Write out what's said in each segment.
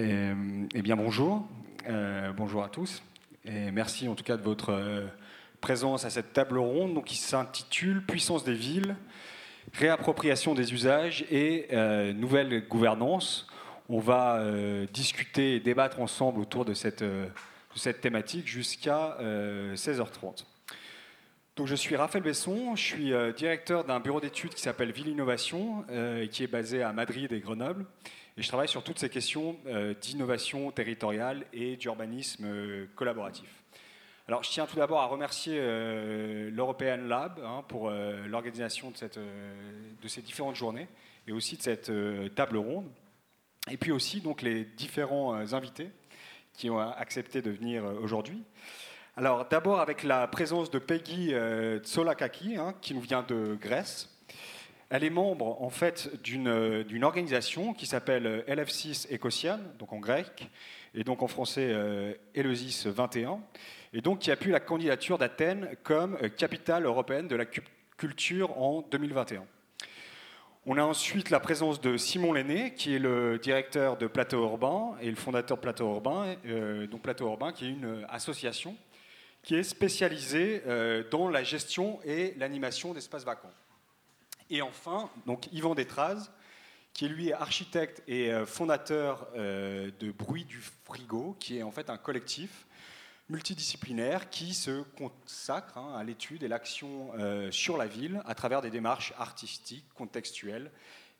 Eh bien bonjour, euh, bonjour à tous, et merci en tout cas de votre euh, présence à cette table ronde qui s'intitule Puissance des villes, réappropriation des usages et euh, nouvelle gouvernance. On va discuter et débattre ensemble autour de cette, de cette thématique jusqu'à 16h30. Donc, je suis Raphaël Besson, je suis directeur d'un bureau d'études qui s'appelle Ville Innovation et qui est basé à Madrid et Grenoble. Et je travaille sur toutes ces questions euh, d'innovation territoriale et d'urbanisme euh, collaboratif. Alors, je tiens tout d'abord à remercier euh, l'European Lab hein, pour l'organisation de, de, ces différentes journées et aussi de cette table ronde. Et puis aussi donc, les différents invités qui ont accepté de venir aujourd'hui. Alors, d'abord avec la présence de Peggy Tsolakaki, hein, qui nous vient de Grèce. Elle est membre en fait d'une organisation qui s'appelle LF6 Ecosian, donc en grec, et donc en français euh, Eleusis 21, et donc qui a pu la candidature d'Athènes comme capitale européenne de la culture en 2021. On a ensuite la présence de Simon Lenné, qui est le directeur de Plateau Urbain et le fondateur de Plateau Urbain, euh, donc Plateau Urbain qui est une association qui est spécialisée euh, dans la gestion et l'animation d'espaces vacants. Et enfin, donc Yvan Détraz, qui est lui architecte et euh, fondateur euh, de Bruit du Frigo, qui est en fait un collectif multidisciplinaire qui se consacre hein, à l'étude et l'action euh, sur la ville à travers des démarches artistiques, contextuelles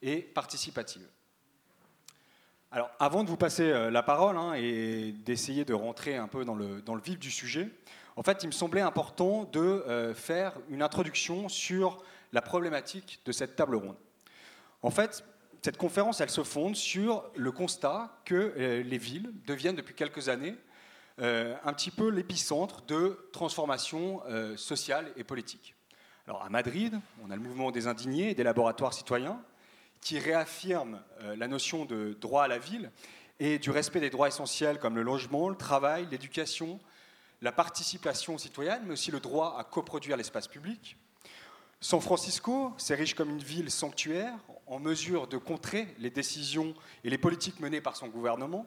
et participatives. Alors, avant de vous passer la parole hein, et d'essayer de rentrer un peu dans le, dans le, vif du sujet, en fait, il me semblait important de faire une introduction sur la problématique de cette table ronde. En fait, cette conférence, elle se fonde sur le constat que euh, les villes deviennent depuis quelques années euh, un petit peu l'épicentre de transformations euh, sociales et politiques. Alors à Madrid, on a le mouvement des indignés et des laboratoires citoyens qui réaffirment la notion de droit à la ville et du respect des droits essentiels comme le logement, le travail, l'éducation, la participation citoyenne, mais aussi le droit à coproduire l'espace public. San Francisco, c'est riche comme une ville sanctuaire, en mesure de contrer les décisions et les politiques menées par son gouvernement.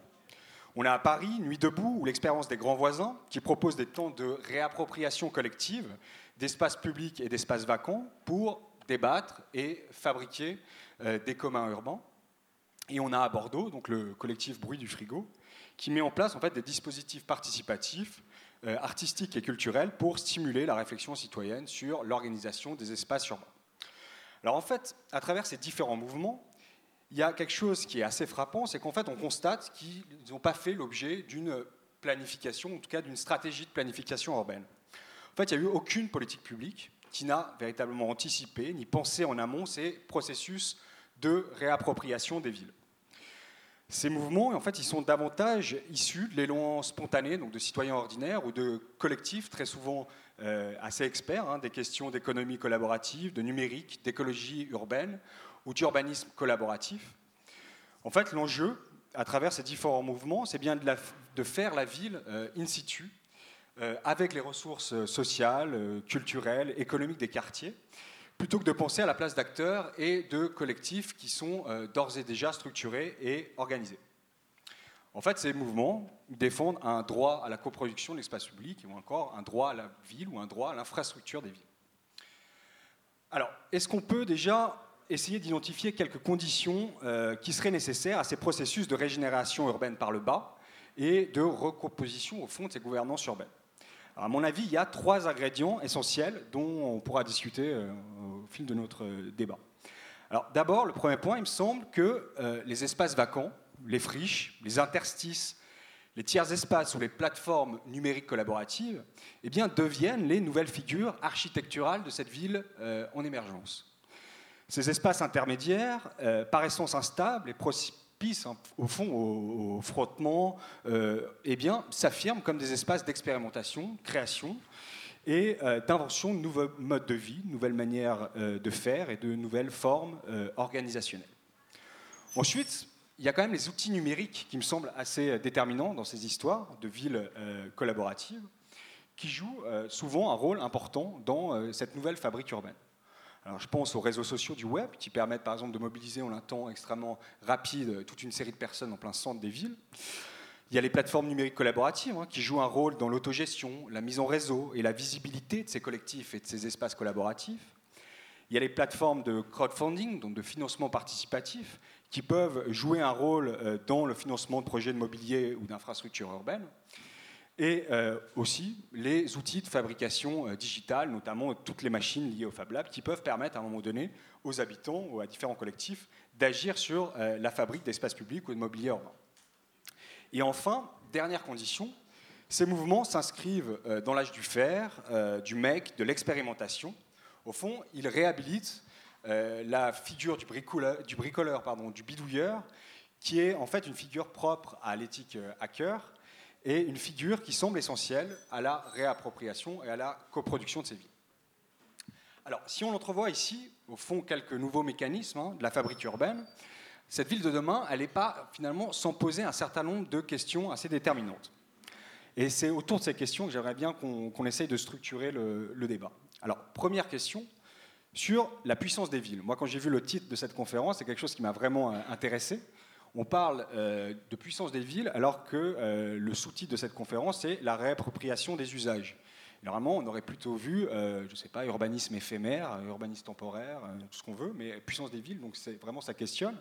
On a à Paris Nuit debout ou l'expérience des grands voisins qui propose des temps de réappropriation collective d'espaces publics et d'espaces vacants pour débattre et fabriquer euh, des communs urbains. Et on a à Bordeaux donc le collectif Bruit du frigo qui met en place en fait des dispositifs participatifs euh, artistique et culturelle pour stimuler la réflexion citoyenne sur l'organisation des espaces urbains. Alors en fait, à travers ces différents mouvements, il y a quelque chose qui est assez frappant, c'est qu'en fait on constate qu'ils n'ont pas fait l'objet d'une planification, en tout cas d'une stratégie de planification urbaine. En fait, il n'y a eu aucune politique publique qui n'a véritablement anticipé ni pensé en amont ces processus de réappropriation des villes. Ces mouvements, en fait, ils sont davantage issus de l'élan spontané, donc de citoyens ordinaires ou de collectifs très souvent euh, assez experts hein, des questions d'économie collaborative, de numérique, d'écologie urbaine ou d'urbanisme collaboratif. En fait, l'enjeu, à travers ces différents mouvements, c'est bien de, faire la ville euh, in situ, euh, avec les ressources sociales, culturelles, économiques des quartiers, plutôt que de penser à la place d'acteurs et de collectifs qui sont euh, d'ores et déjà structurés et organisés. En fait, ces mouvements défendent un droit à la coproduction de l'espace public ou encore un droit à la ville ou un droit à l'infrastructure des villes. Alors, est-ce qu'on peut déjà essayer d'identifier quelques conditions euh, qui seraient nécessaires à ces processus de régénération urbaine par le bas et de recomposition au fond de ces gouvernances urbaines? À mon avis, il y a trois ingrédients essentiels dont on pourra discuter euh, au fil de notre euh, débat. D'abord, le premier point, il me semble que euh, les espaces vacants, les friches, les interstices, les tiers espaces ou les plateformes numériques collaboratives, eh deviennent les nouvelles figures architecturales de cette ville en émergence. Ces espaces intermédiaires, par essence instables et Hein, au fond au, frottement, euh, eh bien, s'affirment comme des espaces d'expérimentation, de création et euh, d'invention de nouveaux modes de vie, de nouvelles manières euh, de faire et de nouvelles formes organisationnelles. Ensuite, il y a quand même les outils numériques qui me semblent assez déterminants dans ces histoires de villes collaboratives, qui jouent souvent un rôle important dans cette nouvelle fabrique urbaine. Alors, je pense aux réseaux sociaux du web qui permettent par exemple de mobiliser en un temps extrêmement rapide toute une série de personnes en plein centre des villes. Il y a les plateformes numériques collaboratives hein, qui jouent un rôle dans l'autogestion, la mise en réseau et la visibilité de ces collectifs et de ces espaces collaboratifs. Il y a les plateformes de crowdfunding, donc de financement participatif, qui peuvent jouer un rôle euh, dans le financement de projets de mobilier ou d'infrastructures urbaines. Et euh, aussi les outils de fabrication euh, digitale, notamment toutes les machines liées au Fab Lab, qui peuvent permettre à un moment donné aux habitants ou à différents collectifs d'agir sur la fabrique d'espaces publics ou de mobilier urbain. Et enfin, dernière condition, ces mouvements s'inscrivent dans l'âge du fer, du mec, de l'expérimentation, au fond, il réhabilite euh, la figure du bricoleur, du, bricoleur pardon, du bidouilleur, qui est en fait une figure propre à l'éthique euh, hacker et une figure qui semble essentielle à la réappropriation et à la coproduction de ces villes. Alors, si on entrevoit ici, au fond, quelques nouveaux mécanismes hein, de la fabrique urbaine, cette ville de demain, elle n'est pas finalement sans poser un certain nombre de questions assez déterminantes. Et c'est autour de ces questions que j'aimerais bien qu'on essaye de structurer le débat. Alors, première question sur la puissance des villes. Moi, quand j'ai vu le titre de cette conférence, c'est quelque chose qui m'a vraiment euh, intéressé. On parle euh, de puissance des villes alors que euh, le sous-titre de cette conférence, c'est la réappropriation des usages. Normalement, on aurait plutôt vu, je ne sais pas, urbanisme éphémère, urbanisme temporaire, tout ce qu'on veut, mais puissance des villes, donc c'est vraiment ça questionne.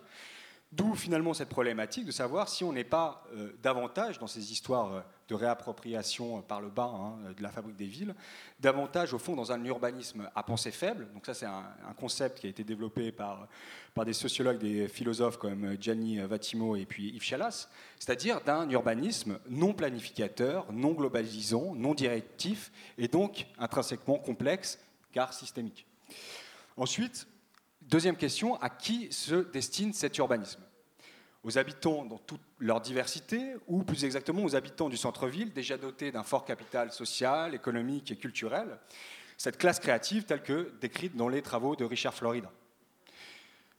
D'où finalement cette problématique de savoir si on n'est pas euh, davantage dans ces histoires euh, de réappropriation euh, par le bas hein, de la fabrique des villes, davantage au fond dans un urbanisme à pensée faible. Donc ça c'est un, concept qui a été développé par, par des sociologues, des philosophes comme Gianni Vattimo et puis Yves Chalas, c'est-à-dire d'un urbanisme non planificateur, non globalisant, non directif et donc intrinsèquement complexe car systémique. Ensuite, Deuxième question, à qui se destine cet urbanisme? Aux habitants dans toute leur diversité ou plus exactement aux habitants du centre-ville déjà dotés d'un fort capital social, économique et culturel Cette classe créative telle que décrite dans les travaux de Richard Florida?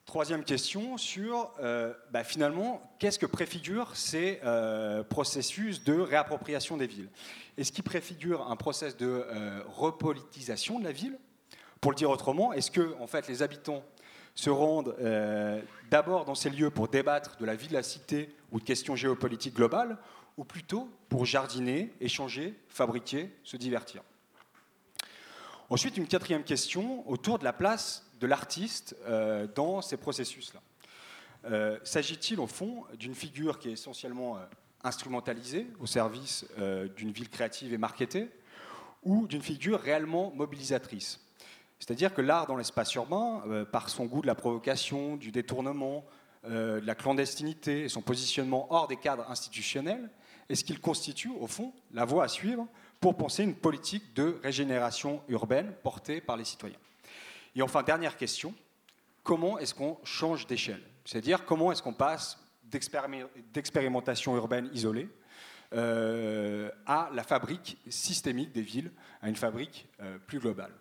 Troisième question sur euh, bah, finalement qu'est-ce que préfigurent ces euh, processus de réappropriation des villes? Est-ce qu'ils préfigurent un processus de euh, repolitisation de la ville? Pour le dire autrement, est-ce que en fait les habitants se rendent euh, d'abord dans ces lieux pour débattre de la vie de la cité ou de questions géopolitiques globales, ou plutôt pour jardiner, échanger, fabriquer, se divertir. Ensuite, une quatrième question autour de la place de l'artiste euh, dans ces processus-là. Euh, s'agit-il au fond d'une figure qui est essentiellement instrumentalisée au service d'une ville créative et marketée, ou d'une figure réellement mobilisatrice? C'est-à-dire que l'art dans l'espace urbain, euh, par son goût de la provocation, du détournement, euh, de la clandestinité et son positionnement hors des cadres institutionnels, est-ce qu'il constitue, au fond, la voie à suivre pour penser une politique de régénération urbaine portée par les citoyens. Et enfin, dernière question, comment est-ce qu'on change d'échelle? C'est-à-dire comment est-ce qu'on passe d'expérimentation urbaine isolée euh, à la fabrique systémique des villes, à une fabrique plus globale?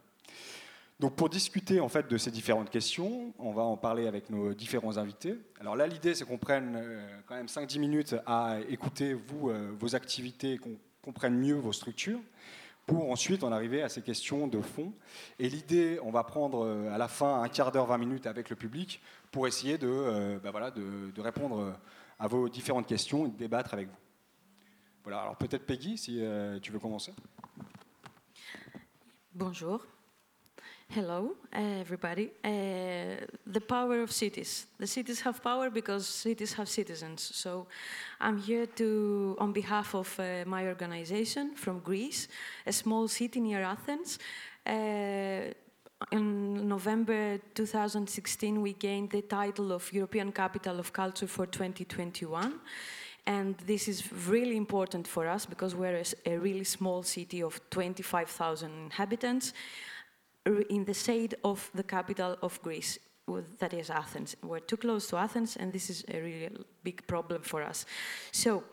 Donc pour discuter en fait de ces différentes questions, on va en parler avec nos différents invités. Alors là, l'idée, c'est qu'on prenne euh, quand même 5-10 minutes à écouter vous, euh, vos activités, qu'on comprenne mieux vos structures, pour ensuite en arriver à ces questions de fond. Et l'idée, on va prendre euh, à la fin un quart d'heure, 20 minutes avec le public pour essayer de, bah voilà, de, de, répondre à vos différentes questions et de débattre avec vous. Voilà, alors peut-être Peggy, si tu veux commencer. Bonjour. Hello, everybody. Uh, the power of cities. The cities have power because cities have citizens. So I'm here to, on behalf of uh, my organization from Greece, a small city near Athens. Uh, in November 2016, we gained the title of European Capital of Culture for 2021. And this is really important for us because we're a, a really small city of 25,000 inhabitants in the shade of the capital of Greece, that is Athens. We're too close to Athens, and this is a really big problem for us. So,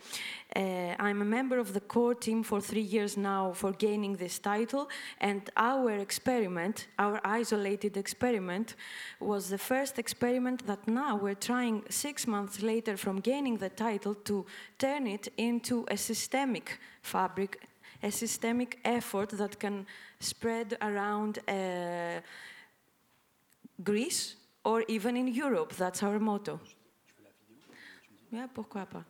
uh, I'm a member of the core team for three years now for gaining this title, and our experiment, our isolated experiment, was the first experiment that now we're trying six months later from gaining the title to turn it into a systemic fabric a systemic effort that can spread around uh, Greece or even in Europe. That's our motto. Yeah, pourquoi pas.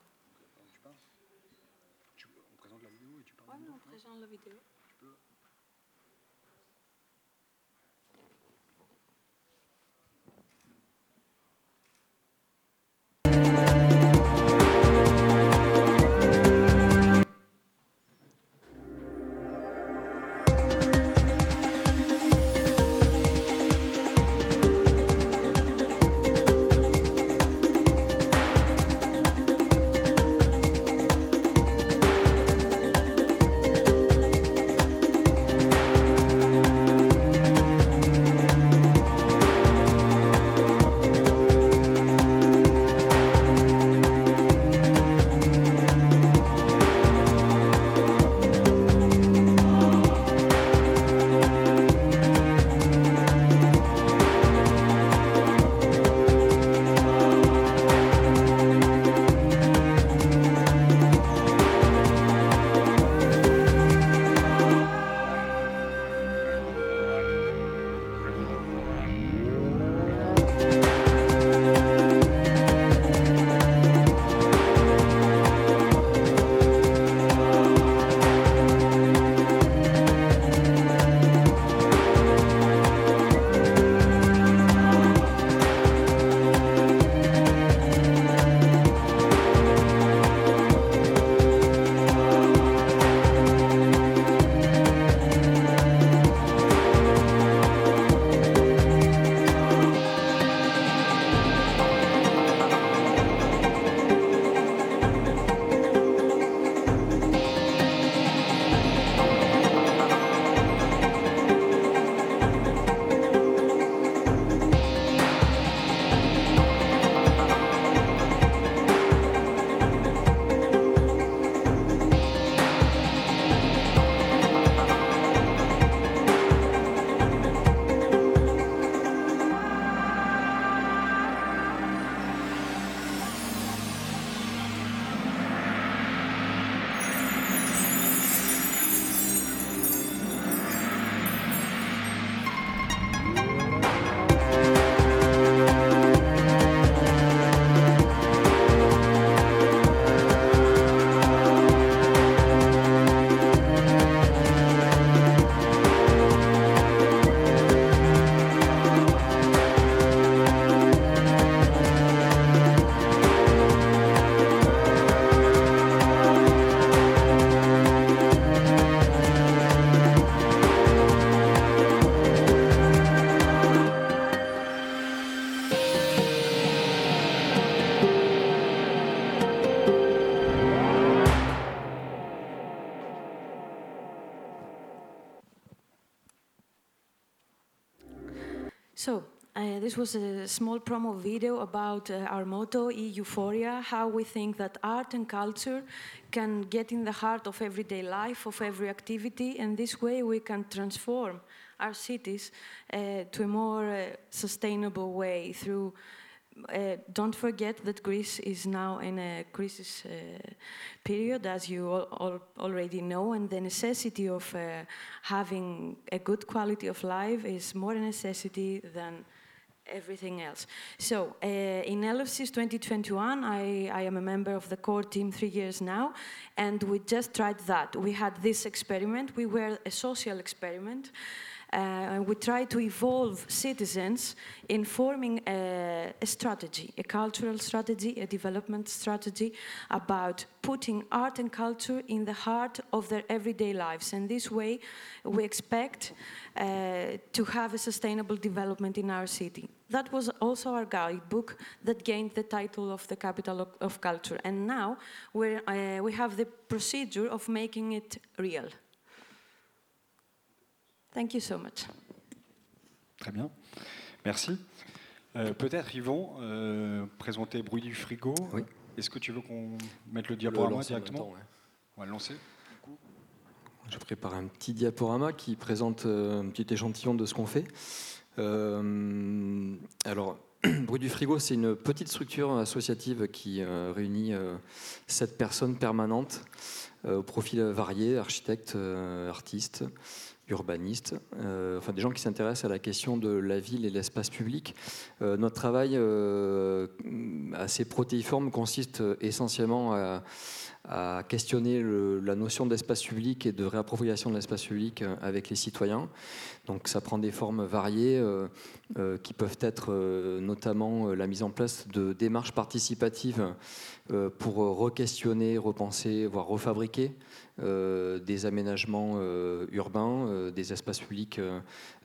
This was a small promo video about uh, our motto, Euphoria, how we think that art and culture can get in the heart of everyday life, of every activity, and this way we can transform our cities uh, to a more uh, sustainable way through uh, don't forget that Greece is now in a crisis uh, period, as you all, all already know, and the necessity of uh, having a good quality of life is more a necessity than everything else. So, uh, in ELEVSYS 2021, I, I, am a member of the core team three years now, and we just tried that. We had this experiment. We were a social experiment. Uh, we try to evolve citizens in forming a, a, strategy, a cultural strategy, a development strategy about putting art and culture in the heart of their everyday lives. And this way, we expect uh, to have a sustainable development in our city. That was also our guidebook that gained the title of the capital of, of culture. And now uh, we have the procedure of making it real. Thank you so much. Très bien, merci. Euh, Peut-être, Yvon, euh, présenter Bruit du frigo. Oui. Est-ce que tu veux qu'on mette le diaporama Le directement temps, ouais. On va le lancer. Je prépare un petit diaporama qui présente euh, un petit échantillon de ce qu'on fait. Euh, alors, Bruit du frigo, c'est une petite structure associative qui euh, réunit euh, sept personnes permanentes euh, au profil varié, architectes, euh, artistes, urbanistes, enfin des gens qui s'intéressent à la question de la ville et l'espace public. notre travail assez protéiforme consiste essentiellement à questionner la notion d'espace public et de réappropriation de l'espace public euh, avec les citoyens. Donc ça prend des formes variées euh, euh, qui peuvent être notamment la mise en place de démarches participatives pour re-questionner, repenser, voire refabriquer des aménagements urbains, des espaces publics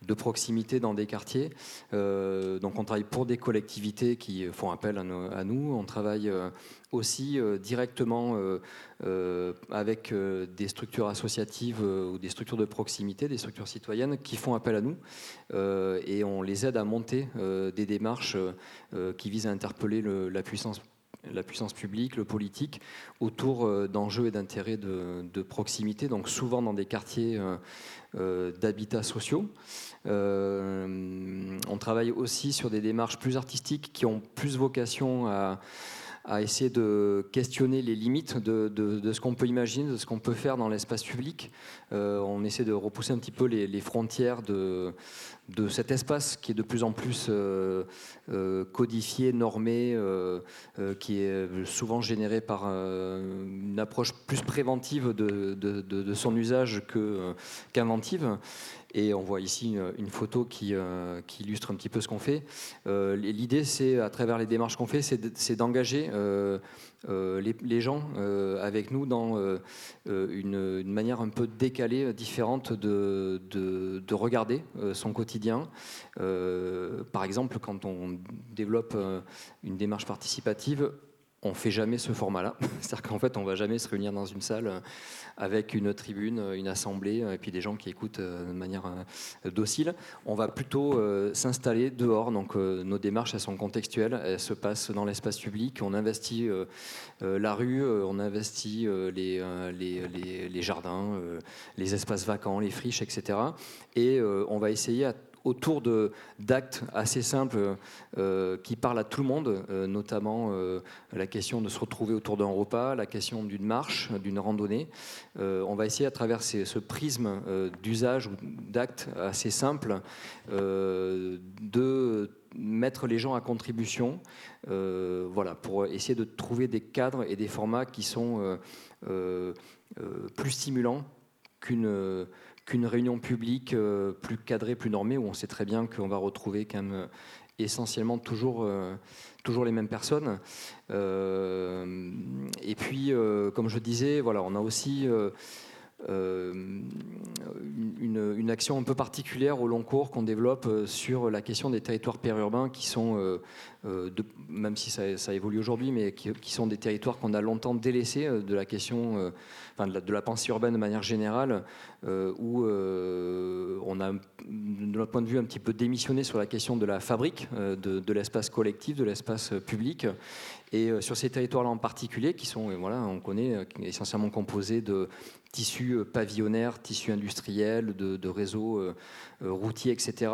de proximité dans des quartiers. donc on travaille pour des collectivités qui font appel à, nous. On travaille aussi directement avec des structures associatives ou des structures de proximité, des structures citoyennes qui font appel à nous et on les aide à monter des démarches qui visent à interpeller la puissance la puissance publique, le politique, autour d'enjeux et d'intérêts de, proximité, donc souvent dans des quartiers d'habitats sociaux. on travaille aussi sur des démarches plus artistiques qui ont plus vocation à essayer de questionner les limites de, ce qu'on peut imaginer, de ce qu'on peut faire dans l'espace public. Euh, on essaie de repousser un petit peu les, frontières de, de, cet espace qui est de plus en plus euh, euh, codifié, normé, qui est souvent généré par une approche plus préventive de son usage qu'inventive. Et on voit ici une, photo euh, qui, illustre un petit peu ce qu'on fait. Euh, l'idée, c'est, à travers les démarches qu'on fait, c'est d'engager euh, les, gens avec nous dans une, manière un peu décalée, différente de regarder son quotidien. par exemple, quand on développe une démarche participative, on fait jamais ce format-là. C'est-à-dire qu'en fait, on va jamais se réunir dans une salle euh, avec une tribune, euh, une assemblée, euh, et puis des gens qui écoutent de manière docile. On va plutôt s'installer dehors. Donc, nos démarches, elles sont contextuelles. Elles se passent dans l'espace public. On investit la rue, on investit les, les, les jardins, les espaces vacants, les friches, etc. Et on va essayer à autour d'actes assez simples euh, qui parlent à tout le monde, euh, notamment euh, la question de se retrouver autour d'un repas, la question d'une marche, d'une randonnée. on va essayer à travers ce prisme d'usage ou d'actes assez simples de mettre les gens à contribution, voilà, pour essayer de trouver des cadres et des formats qui sont plus stimulants qu'une qu'une réunion publique euh, plus cadrée, plus normée, où on sait très bien qu'on va retrouver quand même euh, essentiellement toujours, euh, toujours les mêmes personnes. et puis, comme je disais, voilà, on a aussi une, une, action un peu particulière au long cours qu'on développe sur la question des territoires périurbains qui sont euh, même si ça, évolue aujourd'hui, mais qui, sont des territoires qu'on a longtemps délaissés euh, de la question, euh, enfin de, la, pensée urbaine de manière générale, où on a, de notre point de vue, un petit peu démissionné sur la question de la fabrique, de, l'espace collectif, de l'espace public. Et sur ces territoires-là en particulier, qui sont, voilà, on connaît, essentiellement composés de tissus pavillonnaires, tissus industriels, de, réseaux routiers, etc.,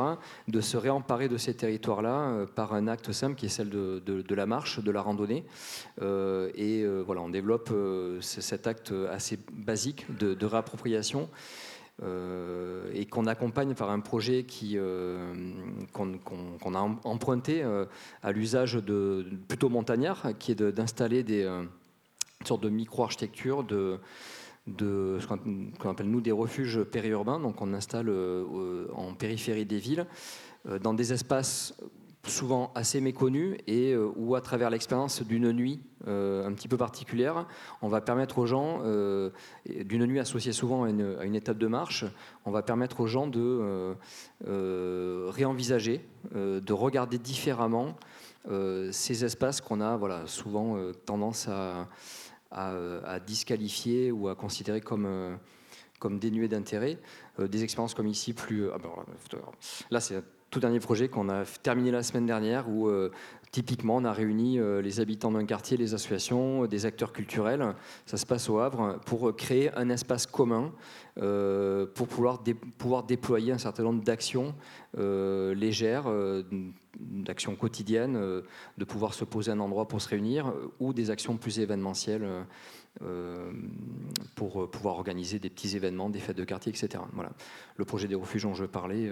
de se réemparer de ces territoires-là par un acte simple qui est celle de, la marche, de la randonnée. Euh, et euh, voilà, on développe euh, cet acte assez basique de, réappropriation. Et qu'on accompagne par un projet qui qu'on a emprunté à l'usage de plutôt montagnard, qui est d'installer des une de micro-architecture de ce qu'on appelle nous des refuges périurbains. Donc on installe en périphérie des villes, dans des espaces souvent assez méconnu et euh, où à travers l'expérience d'une nuit euh, un petit peu particulière, on va permettre aux gens, euh, d'une nuit associée souvent à une, étape de marche, on va permettre aux gens de réenvisager, de regarder différemment ces espaces qu'on a voilà, souvent tendance à, à, disqualifier ou à considérer comme comme dénués d'intérêt. des expériences comme ici, plus. Ah ben, là, c'est tout dernier projet qu'on a terminé la semaine dernière où euh, typiquement on a réuni euh, les habitants d'un quartier, les associations, des acteurs culturels. Ça se passe au Havre pour créer un espace commun euh, pour pouvoir, pouvoir déployer un certain nombre d'actions légères, d'actions quotidiennes, de pouvoir se poser un endroit pour se réunir ou des actions plus événementielles pour pouvoir organiser des petits événements, des fêtes de quartier, etc. Voilà. Le projet des refuges dont je parlais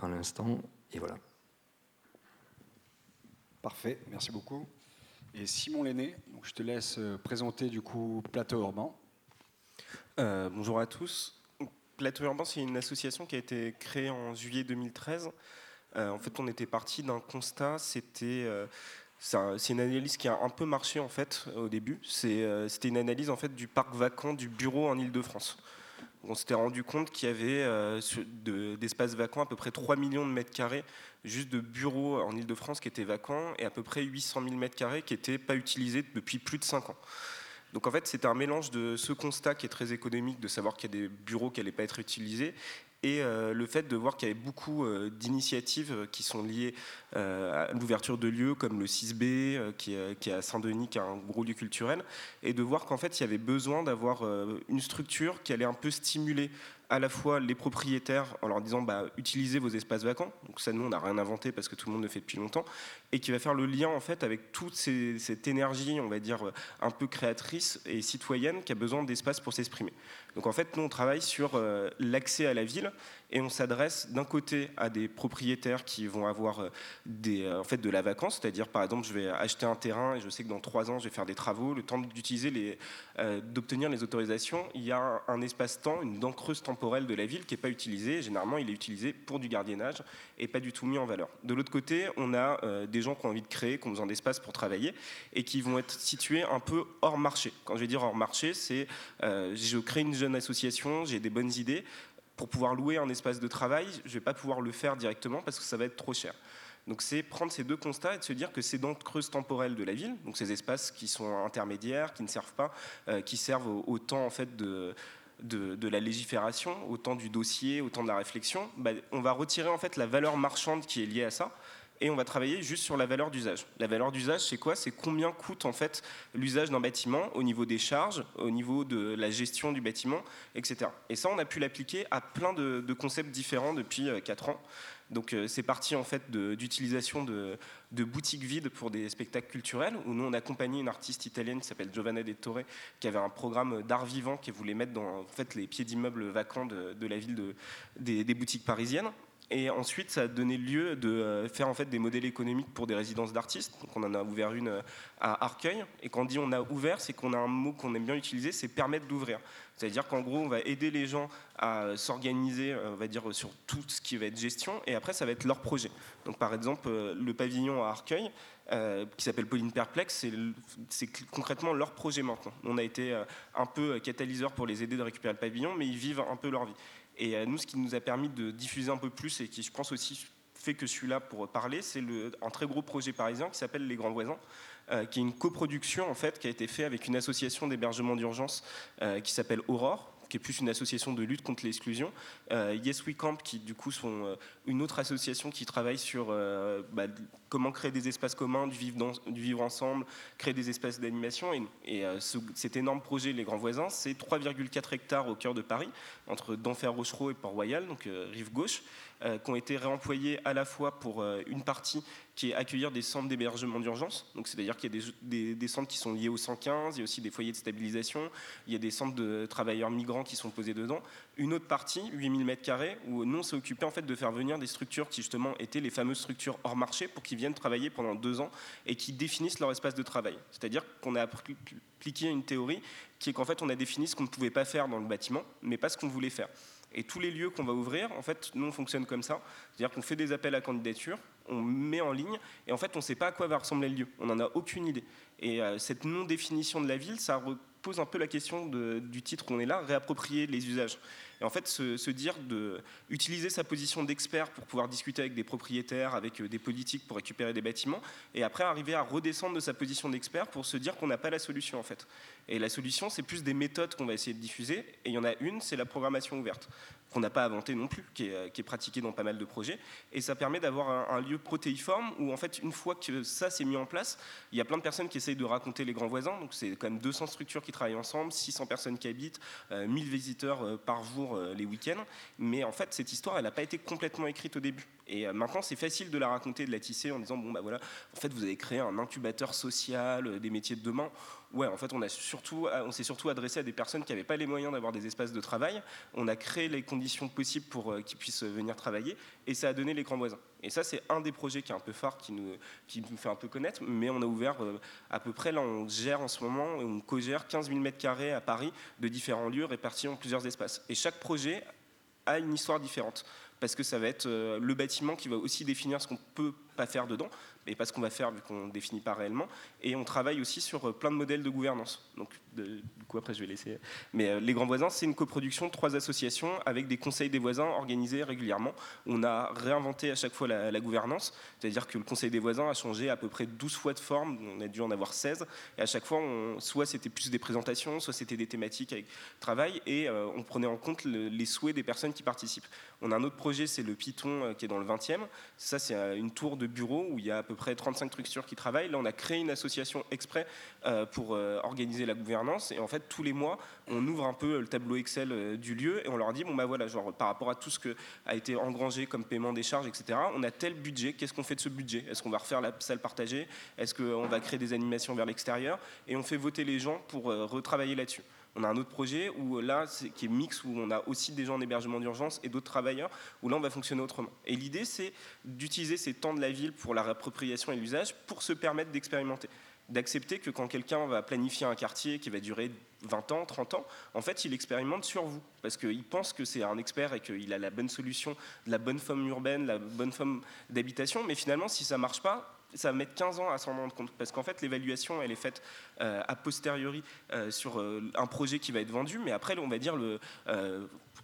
à l'instant, et voilà. Parfait, merci beaucoup. Et Simon Lenné, donc je te laisse présenter du coup Plateau Urbain. bonjour à tous. Plateau Urbain, c'est une association qui a été créée en juillet 2013. en fait, on était parti d'un constat, c'était c'est une analyse qui a un peu marché en fait au début. Euh, c'était une analyse en fait du parc vacant du bureau en Ile-de-France. On s'était rendu compte qu'il y avait euh, d'espaces vacants à peu près 3 millions de mètres carrés juste de bureaux en Ile-de-France qui étaient vacants et à peu près 800 000 mètres carrés qui n'étaient pas utilisés depuis plus de 5 ans. Donc en fait, c'est un mélange de ce constat qui est très économique, de savoir qu'il y a des bureaux qui n'allaient pas être utilisés, et euh, le fait de voir qu'il y avait beaucoup euh, d'initiatives euh, qui sont liées à l'ouverture de lieux comme le 6B qui, est à Saint-Denis, qui est un gros lieu culturel, et de voir qu'en fait il y avait besoin d'avoir une structure qui allait un peu stimuler à la fois les propriétaires en leur disant bah, utilisez vos espaces vacants, donc ça nous on n'a rien inventé parce que tout le monde le fait depuis longtemps, et qui va faire le lien en fait avec toute cette énergie, on va dire un peu créatrice et citoyenne qui a besoin d'espace pour s'exprimer. Donc en fait nous on travaille sur euh, l'accès à la ville et on s'adresse d'un côté à des propriétaires qui vont avoir euh, euh, en fait, de la vacance, c'est-à-dire par exemple je vais acheter un terrain et je sais que dans trois ans je vais faire des travaux, le temps d'utiliser les, d'obtenir les autorisations, il y a un, espace-temps, une dent creuse temporelle de la ville qui n'est pas utilisée. Généralement il est utilisé pour du gardiennage et pas du tout mis en valeur. De l'autre côté, on a des gens qui ont envie de créer, qui ont besoin d'espace pour travailler et qui vont être situés un peu hors marché. Quand je vais dire hors marché, c'est je crée une jeune association, j'ai des bonnes idées, pour pouvoir louer un espace de travail, je ne vais pas pouvoir le faire directement parce que ça va être trop cher. Donc c'est prendre ces deux constats et se dire que ces dents creuses temporelles de la ville, donc ces espaces qui sont intermédiaires, qui ne servent pas, euh, qui servent au, temps en fait de, de, la légifération, au temps du dossier, au temps de la réflexion, bah, on va retirer en fait la valeur marchande qui est liée à ça et on va travailler juste sur la valeur d'usage. La valeur d'usage, c'est quoi? C'est combien coûte en fait l'usage d'un bâtiment au niveau des charges, au niveau de la gestion du bâtiment, etc. Et ça, on a pu l'appliquer à plein de, concepts différents depuis 4 euh, ans. Donc euh, c'est parti en fait d'utilisation de, boutiques vides pour des spectacles culturels, où nous on a accompagné une artiste italienne qui s'appelle Giovanna Dettore, qui avait un programme d'art vivant qui voulait mettre dans en fait, les pieds d'immeubles vacants de, la ville de, des boutiques parisiennes. Et ensuite, ça a donné lieu de euh, faire en fait des modèles économiques pour des résidences d'artistes. Donc, on en a ouvert une euh, à Arcueil. Et quand on dit on a ouvert, c'est qu'on a un mot qu'on aime bien utiliser, c'est permettre d'ouvrir. C'est-à-dire qu'en gros, on va aider les gens à s'organiser, euh, on va dire, sur tout ce qui va être gestion. Et après, ça va être leur projet. Donc, par exemple, le pavillon à Arcueil, qui s'appelle Pauline Perplexe, c'est concrètement leur projet maintenant. On a été un peu catalyseur pour les aider de récupérer le pavillon, mais ils vivent un peu leur vie. Et euh, nous, ce qui nous a permis de diffuser un peu plus et qui, je pense aussi, fait que je suis là pour parler, c'est un très gros projet parisien qui s'appelle Les Grands Voisins, euh, qui est une coproduction en fait qui a été fait avec une association d'hébergement d'urgence euh, qui s'appelle Aurore, qui est plus une association de lutte contre l'exclusion. yes We Camp, qui du coup sont une autre association qui travaille sur bah, comment créer des espaces communs, du vivre, du vivre ensemble, créer des espaces d'animation. Et, cet énorme projet, Les Grands Voisins, c'est 3,4 hectares au cœur de Paris, entre Denfert-Rochereau et Port-Royal, donc rive gauche. Euh, qui ont été réemployés à la fois pour euh, une partie qui est accueillir des centres d'hébergement d'urgence. Donc, c'est-à-dire qu'il y a des, centres qui sont liés au 115, il y a aussi des foyers de stabilisation, il y a des centres de travailleurs migrants qui sont posés dedans. Une autre partie, 8000 m2, où nous, on s'est occupé en fait de faire venir des structures qui justement étaient les fameuses structures hors marché pour qu'ils viennent travailler pendant deux ans et qui définissent leur espace de travail. C'est-à-dire qu'on a appliqué une théorie qui est qu'en fait, on a défini ce qu'on ne pouvait pas faire dans le bâtiment, mais pas ce qu'on voulait faire. Et tous les lieux qu'on va ouvrir, en fait, nous, on fonctionne comme ça. C'est-à-dire qu'on fait des appels à candidature, on met en ligne, et en fait, on ne sait pas à quoi va ressembler le lieu. On n'en a aucune idée. Et euh, cette non-définition de la ville, ça repose un peu la question du titre où on est là, réapproprier les usages. Et en fait, se, dire de utiliser sa position d'expert pour pouvoir discuter avec des propriétaires, avec euh, des politiques pour récupérer des bâtiments, et après arriver à redescendre de sa position d'expert pour se dire qu'on n'a pas la solution en fait. Et la solution, c'est plus des méthodes qu'on va essayer de diffuser. Et il y en a une, c'est la programmation ouverte qu'on n'a pas inventé non plus, qui est, euh, qui pratiqué dans pas mal de projets. Et ça permet d'avoir un, lieu protéiforme où, en fait, une fois que ça s'est mis en place, il y a plein de personnes qui essayent de raconter les grands voisins. Donc, c'est quand même 200 structures qui travaillent ensemble, 600 personnes qui habitent, 1000 euh, visiteurs euh, par jour les week-ends. Mais en fait, cette histoire, elle n'a pas été complètement écrite au début. Et maintenant, c'est facile de la raconter, de la tisser en disant, bon, bah voilà, en fait, vous avez créé un incubateur social des métiers de demain. Ouais, en fait, surtout, on s'est surtout adressé à des personnes qui n'avaient pas les moyens d'avoir des espaces de travail. On a créé les conditions possibles pour qu'ils puissent venir travailler, et ça a donné les grands voisins. Et ça, c'est un des projets qui est un peu phare, qui nous, fait un peu connaître, mais on a ouvert à peu près, là, on gère en ce moment, on co-gère 15 000 m2 à Paris de différents lieux répartis en plusieurs espaces. Et chaque projet a une histoire différente parce que ça va être euh, le bâtiment qui va aussi définir ce qu'on peut pas faire dedans, et pas ce qu'on va faire vu qu'on ne définit pas réellement. Et on travaille aussi sur euh, plein de modèles de gouvernance. Donc, du coup, après, je vais laisser. Mais euh, Les Grands Voisins, c'est une coproduction de trois associations avec des conseils des voisins organisés régulièrement. On a réinventé à chaque fois la, gouvernance, c'est-à-dire que le conseil des voisins a changé à peu près 12 fois de forme, on a dû en avoir 16. Et à chaque fois, soit c'était plus des présentations, soit c'était des thématiques avec travail, et on prenait en compte les souhaits des personnes qui participent. On a un autre projet, c'est le Python euh, qui est dans le 20e. Ça, c'est euh, une tour de bureau où il y a à peu près 35 structures qui travaillent. Là, on a créé une association exprès euh, pour organiser la gouvernance. Et en fait, tous les mois, on ouvre un peu le tableau Excel du lieu et on leur dit bon, bah voilà, par rapport à tout ce qui a été engrangé comme paiement des charges, etc., on a tel budget. Qu'est-ce qu'on fait de ce budget? Est-ce qu'on va refaire la salle partagée? Est-ce qu'on va créer des animations vers l'extérieur? Et on fait voter les gens pour retravailler là-dessus. On a un autre projet où là, qui est mix, où on a aussi des gens en hébergement d'urgence et d'autres travailleurs, où là, on va fonctionner autrement. Et l'idée, c'est d'utiliser ces temps de la ville pour la réappropriation et l'usage pour se permettre d'expérimenter d'accepter que quand quelqu'un va planifier un quartier qui va durer 20 ans, 30 ans, en fait, il expérimente sur vous. Parce qu'il pense que c'est un expert et qu'il a la bonne solution, la bonne forme urbaine, la bonne forme d'habitation. Mais finalement, si ça ne marche pas, ça va mettre 15 ans à s'en rendre compte. Parce qu'en fait, l'évaluation, elle est faite euh, a posteriori euh, sur euh, un projet qui va être vendu. Mais après, on va dire le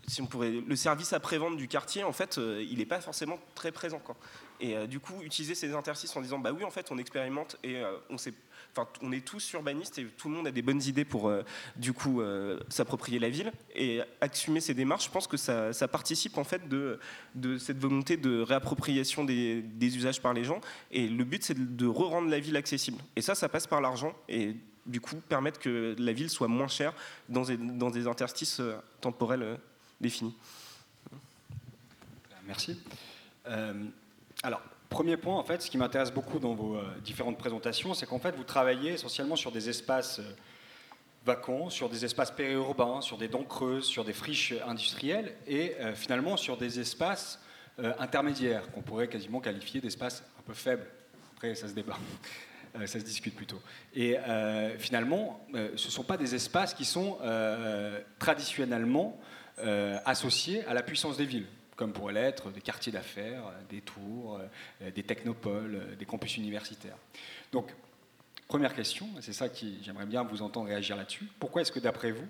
si on pourrait, le service après-vente du quartier, en fait, il n'est pas forcément très présent. Quoi. Et du coup, utiliser ces interstices en disant, bah oui, en fait, on expérimente et on sait on est tous urbanistes et tout le monde a des bonnes idées pour euh, du coup euh, s'approprier la ville et assumer ces démarches. Je pense que ça, participe en fait de, cette volonté de réappropriation des, usages par les gens. Et le but, c'est de, re-rendre la ville accessible. Et ça, ça passe par l'argent et du coup permettre que la ville soit moins chère dans des, interstices euh, temporels définis. Merci. alors, Premier point, en fait, ce qui m'intéresse beaucoup dans vos euh, différentes présentations, c'est qu'en fait, vous travaillez essentiellement sur des espaces euh, vacants, sur des espaces périurbains, sur des dents creuses, sur des friches industrielles et euh, finalement sur des espaces intermédiaires qu'on pourrait quasiment qualifier d'espaces un peu faibles. Après, ça se débat. ça se discute plutôt. Et finalement, ce ne sont pas des espaces qui sont traditionnellement associés à la puissance des villes comme pourraient l'être des quartiers d'affaires, des tours, euh, des technopoles, euh, des campus universitaires. Donc, première question, c'est ça qui j'aimerais bien vous entendre réagir là-dessus. Pourquoi est-ce que d'après vous,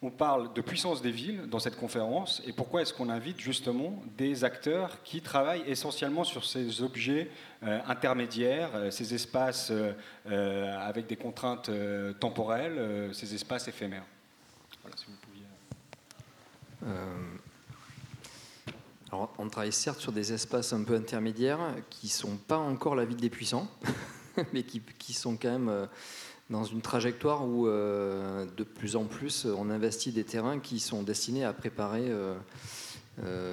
on parle de puissance des villes dans cette conférence et pourquoi est-ce qu'on invite justement des acteurs qui travaillent essentiellement sur ces objets euh, intermédiaires, ces espaces avec des contraintes temporelles, ces espaces éphémères? Voilà, si vous pouviez on travaille certes sur des espaces un peu intermédiaires qui ne sont pas encore la ville des puissants, mais qui, sont quand même euh, dans une trajectoire où euh, de plus en plus on investit des terrains qui sont destinés à préparer euh,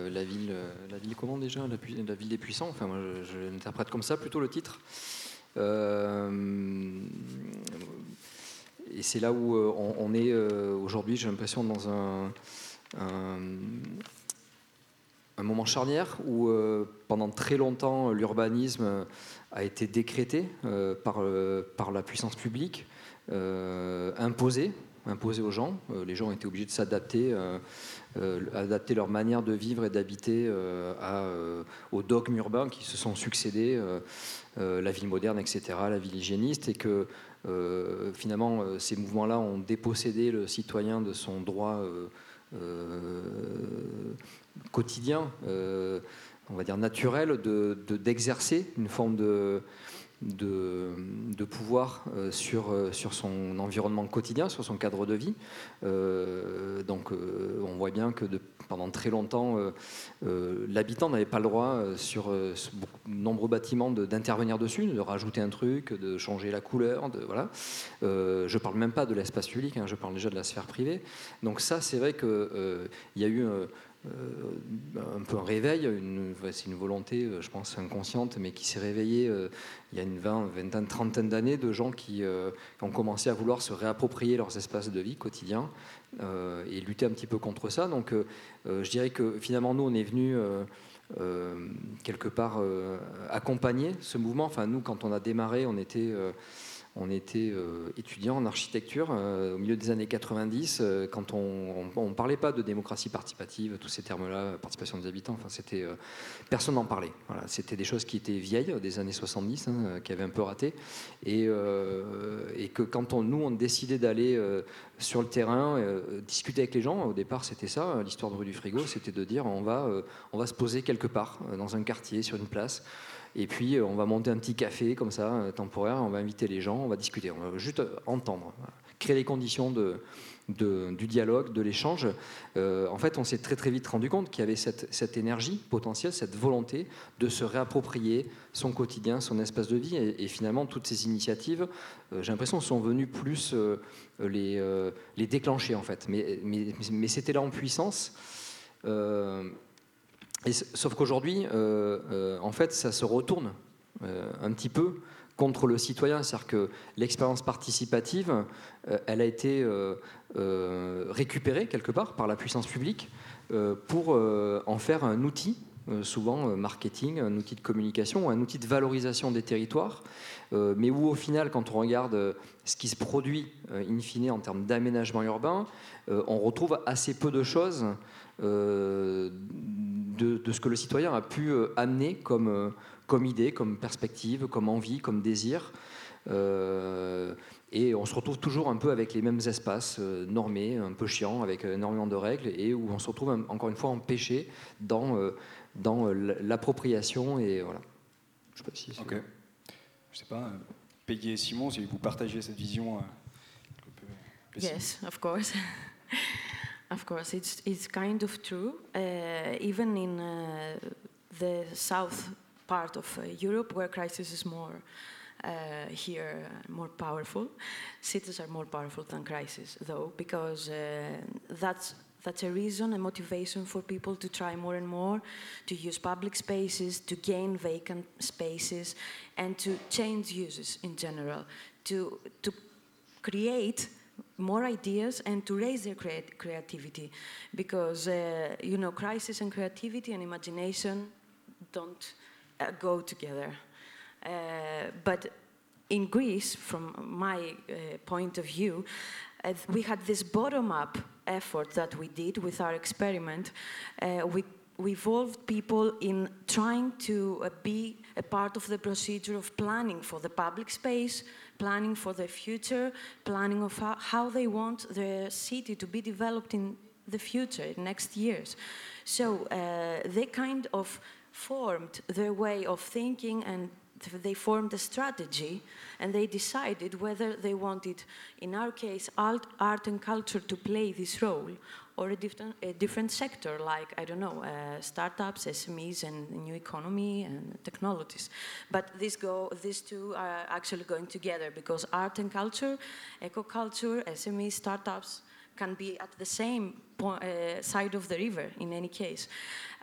la ville, la ville comment déjà la, ville des puissants? Enfin, moi, je, l'interprète comme ça plutôt le titre. et c'est là où on, est aujourd'hui, j'ai l'impression, dans un moment charnière où euh, pendant très longtemps l'urbanisme a été décrété euh, par, euh, par la puissance publique, imposé, imposé aux gens. les gens ont été obligés de s'adapter, adapter leur manière de vivre et d'habiter aux dogmes urbains qui se sont succédés, la ville moderne, etc., la ville hygiéniste, et que finalement ces mouvements-là ont dépossédé le citoyen de son droit quotidien, euh, on va dire naturel, d'exercer de, une forme de, de, pouvoir euh, sur, euh, sur son environnement quotidien, sur son cadre de vie. donc on voit bien que de, pendant très longtemps, l'habitant n'avait pas le droit sur de nombreux bâtiments d'intervenir dessus, de rajouter un truc, de changer la couleur. De, voilà. je ne parle même pas de l'espace public, hein, je parle déjà de la sphère privée. Donc ça, c'est vrai qu'il y a eu un peu un réveil, c'est une volonté, je pense, inconsciente, mais qui s'est réveillée il y a une vingtaine, trentaine d'années de gens qui ont commencé à vouloir se réapproprier leurs espaces de vie quotidiens et lutter un petit peu contre ça. Donc je dirais que finalement, nous, on est venus quelque part accompagner ce mouvement. Enfin, nous, quand on a démarré, on était on était euh, étudiant en architecture euh, au milieu des années 90, euh, quand on ne parlait pas de démocratie participative, tous ces termes-là, participation des habitants, enfin, c'était, personne n'en parlait. Voilà, c'était des choses qui étaient vieilles, des années 70, hein, qui avaient un peu raté. Et, et que quand on, nous, on décidait d'aller sur le terrain, discuter avec les gens, au départ c'était ça, l'histoire de rue du frigo, c'était de dire on va, on va se poser quelque part, dans un quartier, sur une place. Et puis, euh, on va monter un petit café comme ça, euh, temporaire, on va inviter les gens, on va discuter, on va juste entendre, créer les conditions de, du dialogue, de l'échange. Euh, en fait, on s'est très très vite rendu compte qu'il y avait cette, énergie potentielle, cette volonté de se réapproprier son quotidien, son espace de vie. Et, finalement, toutes ces initiatives, j'ai l'impression, sont venues plus les, déclencher en fait. Mais c'était là en puissance sauf qu'aujourd'hui, euh, euh, en fait, ça se retourne euh, un petit peu contre le citoyen. C'est-à-dire que l'expérience participative, elle a été récupérée quelque part par la puissance publique pour en faire un outil souvent marketing, un outil de communication, un outil de valorisation des territoires, mais où au final, quand on regarde ce qui se produit in fine en termes d'aménagement urbain, on retrouve assez peu de choses de, ce que le citoyen a pu euh, amener comme, euh, comme idée, comme perspective, comme envie, comme désir. Euh, et on se retrouve toujours un peu avec les mêmes espaces normés, un peu chiants, avec énormément de règles, et où on se retrouve encore une fois empêché dans, dans l'appropriation. Et voilà. Je sais pas si. Ok. Je sais pas. Peggy et Simon, si vous partagez cette vision. yes, of course. Of course, it's, it's kind of true. Uh, even in uh, the south part of uh, Europe, where crisis is more uh, here, uh, more powerful, cities are more powerful than crisis, though, because uh, that's that's a reason, a motivation for people to try more and more, to use public spaces, to gain vacant spaces, and to change uses in general, to to create more ideas and to raise their creat creativity. Because uh, you know crisis and creativity and imagination don't uh, go together. Uh, but in greece from my uh, point of view uh, we had this bottom-up effort that we did with our experiment. Uh, we we involved people in trying to be a part of the procedure of planning for the public space, planning for the future, planning of how, how they want the city to be developed in the future, next years. So uh, they kind of formed their way of thinking and they formed a strategy and they decided whether they wanted, in our case, art, art and culture to play this role or a different, a different sector like, I don't know, uh, startups, SMEs, and new economy and technologies. But these, go, these two are actually going together because art and culture, eco-culture, SMEs, startups can be at the same point, uh, side of the river in any case.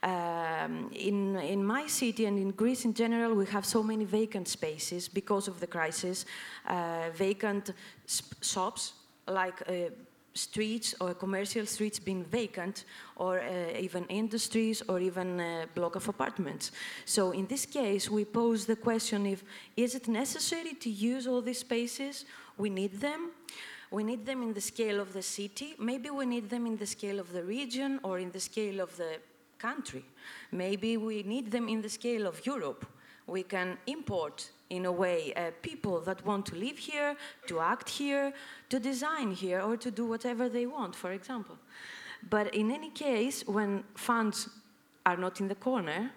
Um, in, in my city and in Greece in general, we have so many vacant spaces because of the crisis, uh, vacant shops like uh, streets or commercial streets being vacant or uh, even industries or even a block of apartments. So in this case, we pose the question if is it necessary to use all these spaces? We need them. We need them in the scale of the city. Maybe we need them in the scale of the region or in the scale of the country. Maybe we need them in the scale of Europe. We can import in a way, uh, people that want to live here, to act here, to design here, or to do whatever they want, for example. But in any case, when funds are not in the corner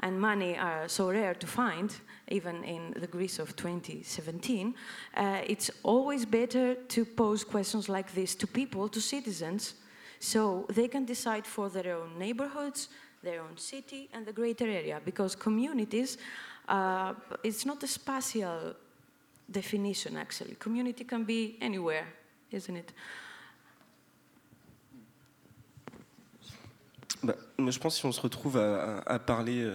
and money are so rare to find, even in the Greece of 2017, uh, it's always better to pose questions like this to people, to citizens, so they can decide for their own neighborhoods, their own city, and the greater area, because communities uh, it's not a spatial definition, actually. Community can be anywhere, isn't it? bah, Je pense que si on se retrouve à, parler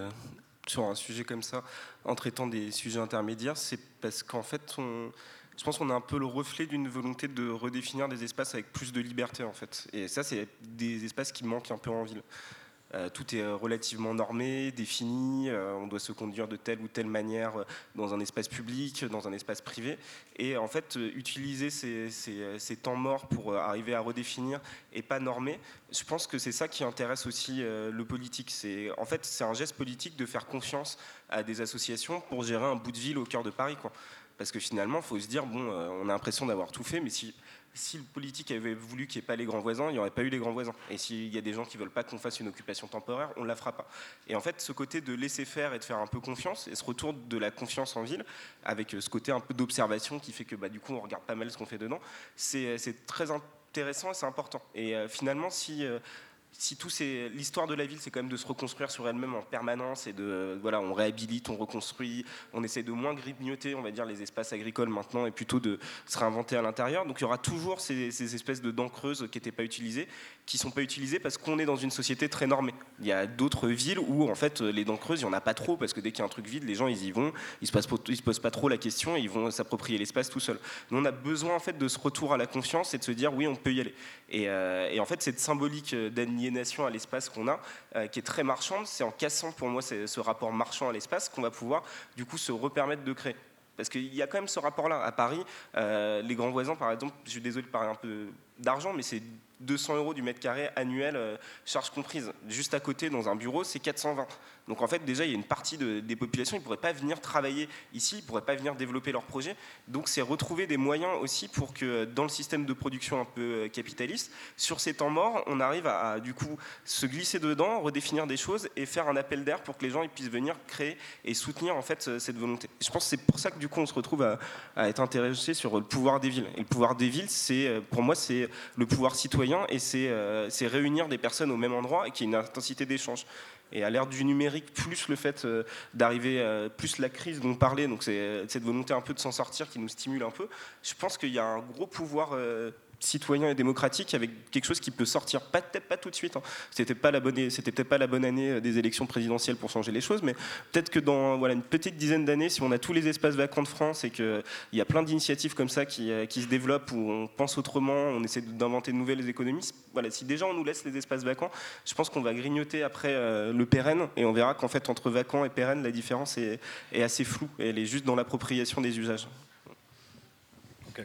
sur un sujet comme ça, en traitant des sujets intermédiaires, c'est parce qu'en fait, je pense qu'on a un peu le reflet d'une volonté de redéfinir des espaces avec plus de liberté, en fait. Et ça, c'est des espaces qui manquent un peu en ville. Euh, tout est relativement normé, défini, euh, on doit se conduire de telle ou telle manière euh, dans un espace public, dans un espace privé. Et en fait, utiliser ces, temps morts pour arriver à redéfinir et pas normer, je pense que c'est ça qui intéresse aussi le politique. En fait, c'est un geste politique de faire confiance à des associations pour gérer un bout de ville au cœur de Paris. Quoi. Parce que finalement, il faut se dire, bon, on a l'impression d'avoir tout fait, mais si si le politique avait voulu qu'il n'y ait pas les grands voisins, il n'y aurait pas eu les grands voisins. Et s'il y a des gens qui ne veulent pas qu'on fasse une occupation temporaire, on ne la fera pas. Et en fait, ce côté de laisser faire et de faire un peu confiance, et ce retour de la confiance en ville, avec ce côté un peu d'observation qui fait que bah, du coup on regarde pas mal ce qu'on fait dedans, c'est très intéressant et c'est important. Et euh, finalement, si euh, si tout c'est l'histoire de la ville, c'est quand même de se reconstruire sur elle-même en permanence et de voilà, on réhabilite, on reconstruit, on essaie de moins grignoter, on va dire les espaces agricoles maintenant et plutôt de se réinventer à l'intérieur. Donc il y aura toujours ces, ces espèces de dents creuses qui n'étaient pas utilisées, qui sont pas utilisées parce qu'on est dans une société très normée. Il y a d'autres villes où en fait les dents creuses, il y en a pas trop parce que dès qu'il y a un truc vide, les gens ils y vont, ils se passent, ils se posent pas trop la question, ils vont s'approprier l'espace tout seul. Nous on a besoin en fait de ce retour à la confiance et de se dire oui on peut y aller. Et, euh, et en fait cette symbolique d'Annie nation à l'espace qu'on a, euh, qui est très marchande. C'est en cassant pour moi ce rapport marchand à l'espace qu'on va pouvoir du coup se repermettre de créer. Parce qu'il y a quand même ce rapport-là. À Paris, euh, les grands voisins, par exemple, je suis désolé de parler un peu d'argent, mais c'est 200 euros du mètre carré annuel, euh, charge comprise. Juste à côté, dans un bureau, c'est 420. Donc en fait, déjà, il y a une partie des populations, ils ne pourraient pas venir travailler ici, ils ne pourraient pas venir développer leur projet. Donc c'est retrouver des moyens aussi pour que dans le système de production un peu euh, capitaliste, sur ces temps morts, on arrive à, du coup se glisser dedans, redéfinir des choses et faire un appel d'air pour que les gens ils puissent venir créer et soutenir en fait cette volonté. Je pense que c'est pour ça que du coup on se retrouve à, à être intéressé sur le pouvoir des villes. Et le pouvoir des villes, c'est euh, pour moi c'est le pouvoir citoyen et euh, c'est réunir des personnes au même endroit et qu'il y ait une intensité d'échange. Et à l'ère du numérique, plus le fait euh, d'arriver, euh, plus la crise dont on parlait, donc c'est cette volonté un peu de s'en sortir qui nous stimule un peu, je pense qu'il y a un gros pouvoir citoyen et démocratique avec quelque chose qui peut sortir, peut-être pas tout de suite. Hein. C'était pas la bonne, c'était peut-être pas la bonne année euh, des élections présidentielles pour changer les choses, mais peut-être que dans voilà une petite dizaine d'années, si on a tous les espaces vacants de France et qu'il y a plein d'initiatives comme ça qui, euh, qui, se développent où on pense autrement, on essaie d'inventer de nouvelles économies. Voilà, si déjà on nous laisse les espaces vacants, je pense qu'on va grignoter après euh, le pérenne et on verra qu'en fait entre vacants et pérenne, la différence est, assez floue et elle est juste dans l'appropriation des usages. Ok.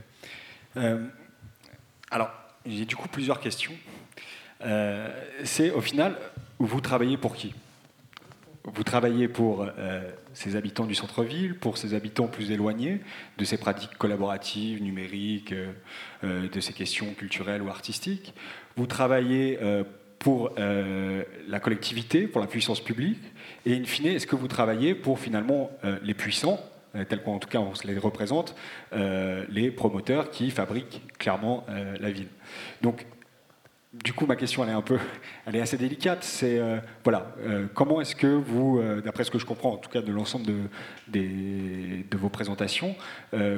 Alors, j'ai du coup plusieurs questions. Euh, c'est au final, vous travaillez pour qui? Vous travaillez pour euh, ces habitants du centre-ville, pour ces habitants plus éloignés de ces pratiques collaboratives, numériques, euh, de ces questions culturelles ou artistiques. Vous travaillez pour la collectivité, pour la puissance publique. Et in fine, est-ce que vous travaillez pour finalement les puissants euh, tel qu'en tout cas on se les représente, euh, les promoteurs qui fabriquent clairement euh, la ville. Donc, du coup, ma question, elle est un peu, elle est assez délicate. C'est voilà, comment est-ce que vous, d'après ce que je comprends, en tout cas de l'ensemble de, de vos présentations,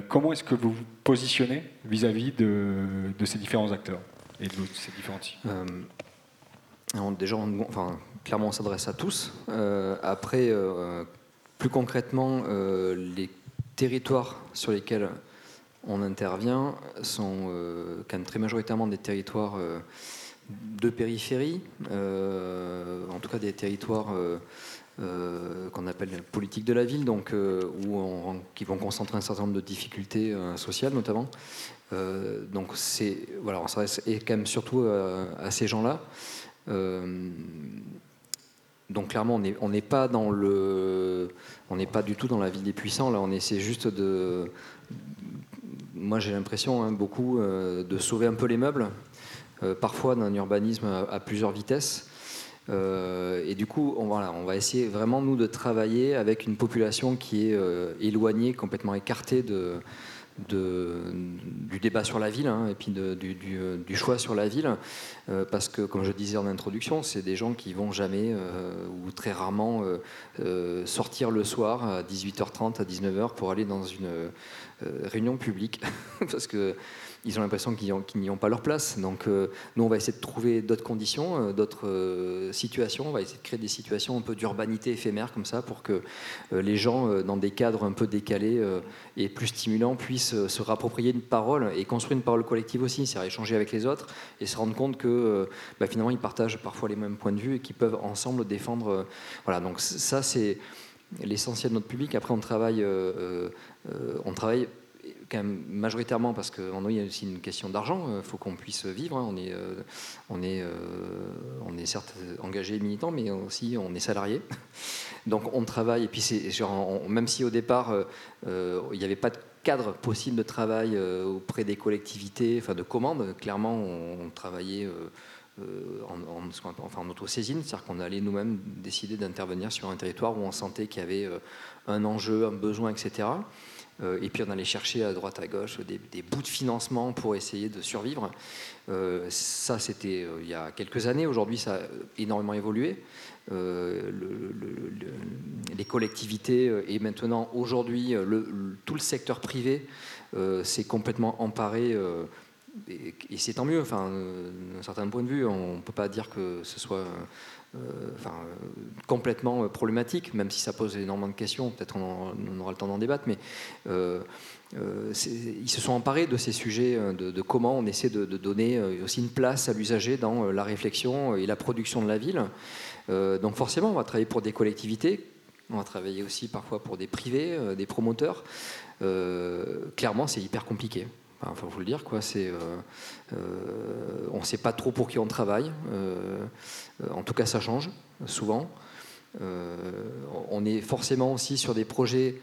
comment est-ce que vous vous positionnez vis-à-vis de, de, ces différents acteurs et de ces différents types? Clairement, on s'adresse à tous. après plus concrètement, euh, les territoires sur lesquels on intervient sont euh, quand même très majoritairement des territoires euh, de périphérie, en tout cas des territoires qu'on appelle politique de la ville, donc où qui vont concentrer un certain nombre de difficultés sociales notamment. donc c'est voilà, on s'adresse quand même surtout à ces gens-là. Donc clairement, on n'est pas dans le, on n'est pas du tout dans la ville des puissants. Là, on essaie juste de, moi j'ai l'impression hein, beaucoup euh, de sauver un peu les meubles, euh, parfois d'un urbanisme à, plusieurs vitesses. Euh, et du coup, on va essayer vraiment nous de travailler avec une population qui est éloignée, complètement écartée de, du débat sur la ville hein, et puis du, choix sur la ville, euh, parce que, comme je disais en introduction, c'est des gens qui vont jamais euh, ou très rarement euh, sortir le soir à 18h30, à 19h pour aller dans une réunion publique, parce que ils ont l'impression qu'ils n'y ont, pas leur place. Donc nous, on va essayer de trouver d'autres conditions, d'autres situations. On va essayer de créer des situations un peu d'urbanité éphémère comme ça pour que les gens, dans des cadres un peu décalés et plus stimulants, puissent se rapproprier une parole et construire une parole collective aussi, c'est-à-dire échanger avec les autres et se rendre compte que bah, finalement ils partagent parfois les mêmes points de vue et qu'ils peuvent ensemble défendre. voilà, donc ça c'est l'essentiel de notre public. Après, euh, euh, on travaille majoritairement parce qu'en il y a aussi une question d'argent. Il faut qu'on puisse vivre. Hein. On est, euh, on est, on est certes engagé militant, mais aussi on est salarié. Donc on travaille. Et puis c'est même si au départ il n'y avait pas de cadre possible de travail auprès des collectivités, enfin de commandes, clairement on, travaillait. Euh, en, enfin, en auto-saisine, c'est-à-dire qu'on allait nous-mêmes décider d'intervenir sur un territoire où on sentait qu'il y avait euh, un enjeu, un besoin, etc. Euh, et puis on allait chercher à droite, à gauche des, bouts de financement pour essayer de survivre. ça, c'était il y a quelques années. Aujourd'hui, ça a énormément évolué. les collectivités et maintenant, aujourd'hui, tout le secteur privé s'est complètement emparé et, c'est tant mieux, enfin, d'un certain point de vue, on ne peut pas dire que ce soit euh, enfin, complètement problématique, même si ça pose énormément de questions, peut-être on, aura le temps d'en débattre, mais euh, euh, ils se sont emparés de ces sujets, de, comment on essaie de, donner aussi une place à l'usager dans la réflexion et la production de la ville. donc forcément, on va travailler pour des collectivités, on va travailler aussi parfois pour des privés, des promoteurs. clairement, c'est hyper compliqué. Il faut le dire, euh, euh, on ne sait pas trop pour qui on travaille. Euh, en tout cas, ça change souvent. on est forcément aussi sur des projets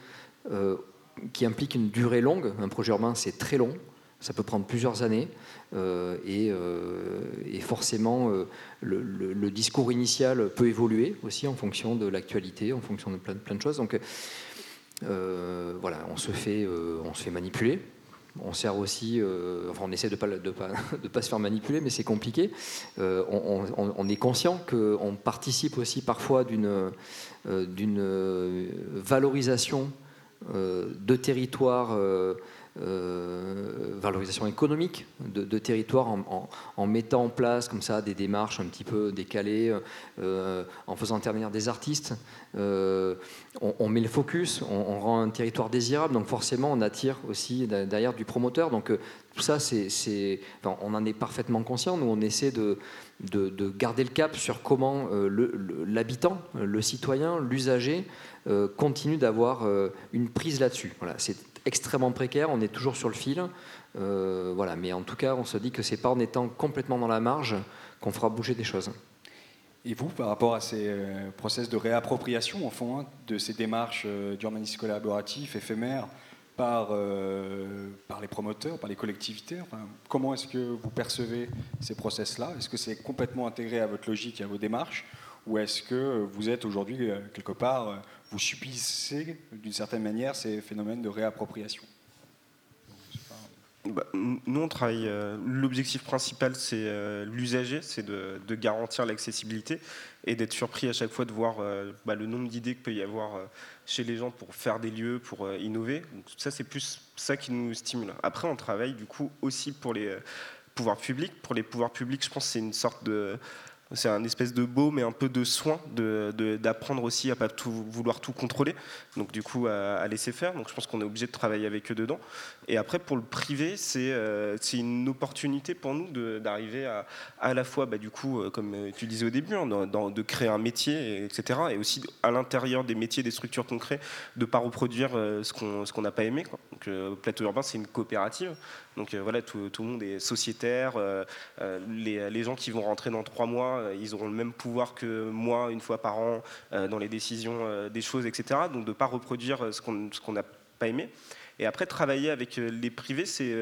qui impliquent une durée longue. Un projet urbain, c'est très long. Ça peut prendre plusieurs années. et, forcément, le, discours initial peut évoluer aussi en fonction de l'actualité, en fonction de plein, plein de choses. Donc, voilà, on se fait, on se fait manipuler on sert aussi, euh, on essaie de ne pas, pas, se faire manipuler, mais c'est compliqué. Euh, on, est conscient qu'on participe aussi parfois d'une euh, valorisation de territoires euh, valorisation économique de, territoire en, mettant en place comme ça des démarches un petit peu décalées, euh, en faisant intervenir des artistes. Euh, on, met le focus, on, rend un territoire désirable, donc forcément on attire aussi derrière du promoteur. Donc tout ça, c'est, on en est parfaitement conscient. Nous, on essaie de, de, garder le cap sur comment l'habitant, le, citoyen, l'usager continue d'avoir une prise là-dessus. Voilà, c'est extrêmement précaire, on est toujours sur le fil. Euh, voilà, mais en tout cas, on se dit que c'est pas en étant complètement dans la marge qu'on fera bouger des choses. Et vous, par rapport à ces euh, process de réappropriation, en fond, hein, de ces démarches euh, d'urbanisme collaboratif, éphémères, par, par les promoteurs, par les collectivités, comment est-ce que vous percevez ces process-là? Est-ce que c'est complètement intégré à votre logique et à vos démarches? Ou est-ce que vous êtes aujourd'hui, quelque part, vous subissez d'une certaine manière ces phénomènes de réappropriation bah, nous, on travaille. Euh, l'objectif principal, c'est euh, l'usager, c'est de, garantir l'accessibilité et d'être surpris à chaque fois de voir euh, bah, le nombre d'idées qu'il peut y avoir chez les gens pour faire des lieux, pour innover. Donc, ça, c'est plus ça qui nous stimule. Après, on travaille du coup aussi pour les pouvoirs publics. Pour les pouvoirs publics, je pense que c'est une sorte de c'est un espèce de beau, mais un peu de soin d'apprendre aussi à pas tout, vouloir tout contrôler. Donc du coup, à, laisser faire. Donc je pense qu'on est obligé de travailler avec eux dedans. Et après, pour le privé, c'est euh, une opportunité pour nous d'arriver à à la fois, bah, du coup, euh, comme tu disais au début, hein, de créer un métier, etc. Et aussi à l'intérieur des métiers, des structures crée, de pas reproduire euh, ce qu'on n'a pas aimé. Quoi. Donc Plateau Urbain, c'est une coopérative. Donc voilà, tout, tout, le monde est sociétaire. les, les gens qui vont rentrer dans trois mois, euh, ils auront le même pouvoir que moi une fois par an euh, dans les décisions euh, des choses, etc. Donc de ne pas reproduire ce qu'on n'a pas aimé. Et après, travailler avec les privés, c'est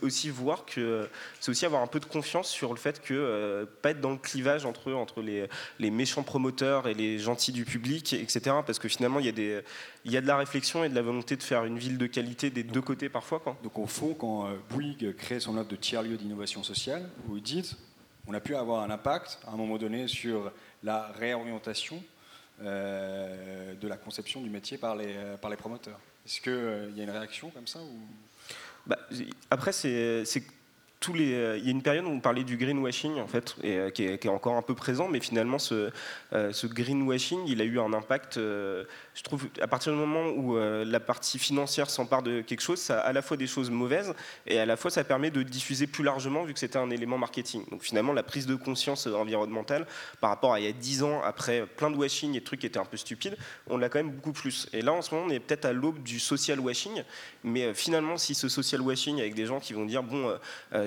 aussi voir que c'est aussi avoir un peu de confiance sur le fait que pas être dans le clivage entre entre les, les, méchants promoteurs et les gentils du public, etc. Parce que finalement, il y a des il y a de la réflexion et de la volonté de faire une ville de qualité des deux côtés parfois. Quoi. Donc au fond, quand Bouygues crée son offre de tiers-lieu d'innovation sociale, vous dites on a pu avoir un impact à un moment donné sur la réorientation euh, de la conception du métier par les, par les promoteurs. Est-ce qu'il euh, y a une réaction comme ça ou... Bah, après, c'est euh, il y a une période où on parlait du greenwashing en fait, et, euh, qui, est, encore un peu présent, mais finalement ce, euh, greenwashing, il a eu un impact. je trouve à partir du moment où la partie financière s'empare de quelque chose, ça a à la fois des choses mauvaises et à la fois ça permet de diffuser plus largement vu que c'était un élément marketing. Donc finalement la prise de conscience environnementale par rapport à il y a 10 ans après plein de washing et de trucs qui étaient un peu stupides, on l'a quand même beaucoup plus. Et là en ce moment on est peut-être à l'aube du social washing, mais finalement si ce social washing avec des gens qui vont dire bon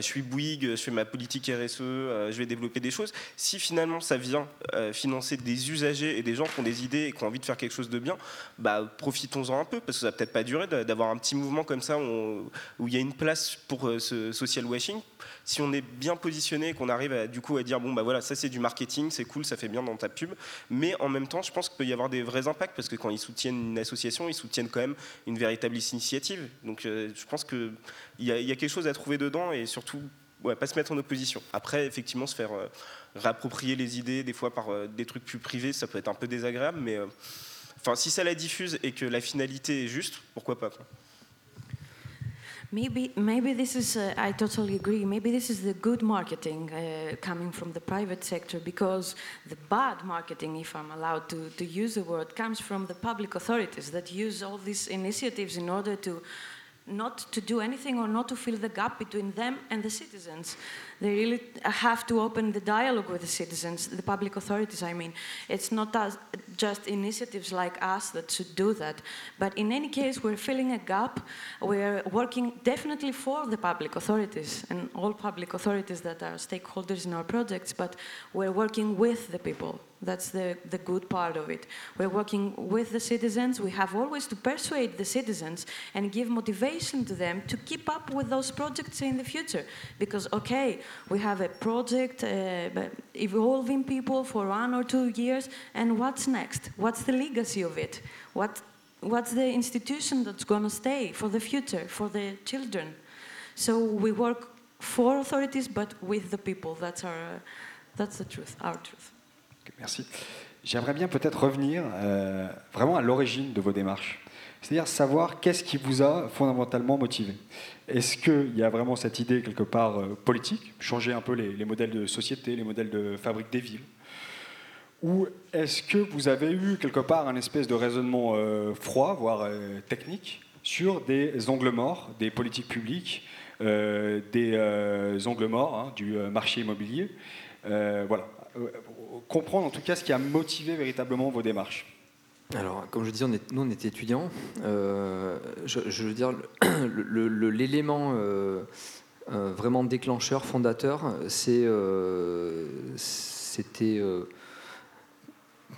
suis Bouygues, je fais ma politique RSE, euh, je vais développer des choses. Si finalement ça vient euh, financer des usagers et des gens qui ont des idées et qui ont envie de faire quelque chose de bien, bah, profitons-en un peu, parce que ça va peut-être pas durer d'avoir un petit mouvement comme ça où, il y a une place pour euh, ce social washing. Si on est bien positionné qu'on arrive à, du coup à dire bon bah voilà ça c'est du marketing, c'est cool, ça fait bien dans ta pub, mais en même temps je pense qu'il peut y avoir des vrais impacts parce que quand ils soutiennent une association, ils soutiennent quand même une véritable initiative. Donc je pense qu'il y, a quelque chose à trouver dedans et surtout pas se mettre en opposition. Après, effectivement, se faire euh, réapproprier les idées, des fois par euh, des trucs plus privés, ça peut être un peu désagréable, mais euh, enfin, si ça la diffuse et que la finalité est juste, pourquoi pas. Maybe, maybe this is, uh, I totally agree, maybe this is the good marketing uh, coming from the private sector because the bad marketing, if I'm allowed to, to use the word, comes from the public authorities that use all these initiatives in order to not to do anything or not to fill the gap between them and the citizens. They really have to open the dialogue with the citizens, the public authorities, I mean. It's not just initiatives like us that should do that. But in any case, we're filling a gap. We're working definitely for the public authorities and all public authorities that are stakeholders in our projects, but we're working with the people. That's the, the good part of it. We're working with the citizens. We have always to persuade the citizens and give motivation to them to keep up with those projects in the future. Because, okay, we have a project uh, evolving people for one or two years, and what's next? What's the legacy of it? What, what's the institution that's going to stay for the future, for the children? So we work for authorities, but with the people. That's, our, that's the truth, our truth. merci. J'aimerais bien peut-être revenir euh, vraiment à l'origine de vos démarches. C'est-à-dire savoir qu'est-ce qui vous a fondamentalement motivé. Est-ce qu'il y a vraiment cette idée quelque part euh, politique, changer un peu les, modèles de société, les modèles de fabrique des villes? Ou est-ce que vous avez eu quelque part un espèce de raisonnement euh, froid, voire technique, sur des angles morts, des politiques publiques, des angles morts hein, du marché immobilier? Voilà. Comprendre en tout cas ce qui a motivé véritablement vos démarches. Alors, comme je disais, nous on était étudiants. Euh, je, veux dire, l'élément euh, euh, vraiment déclencheur, fondateur, c'était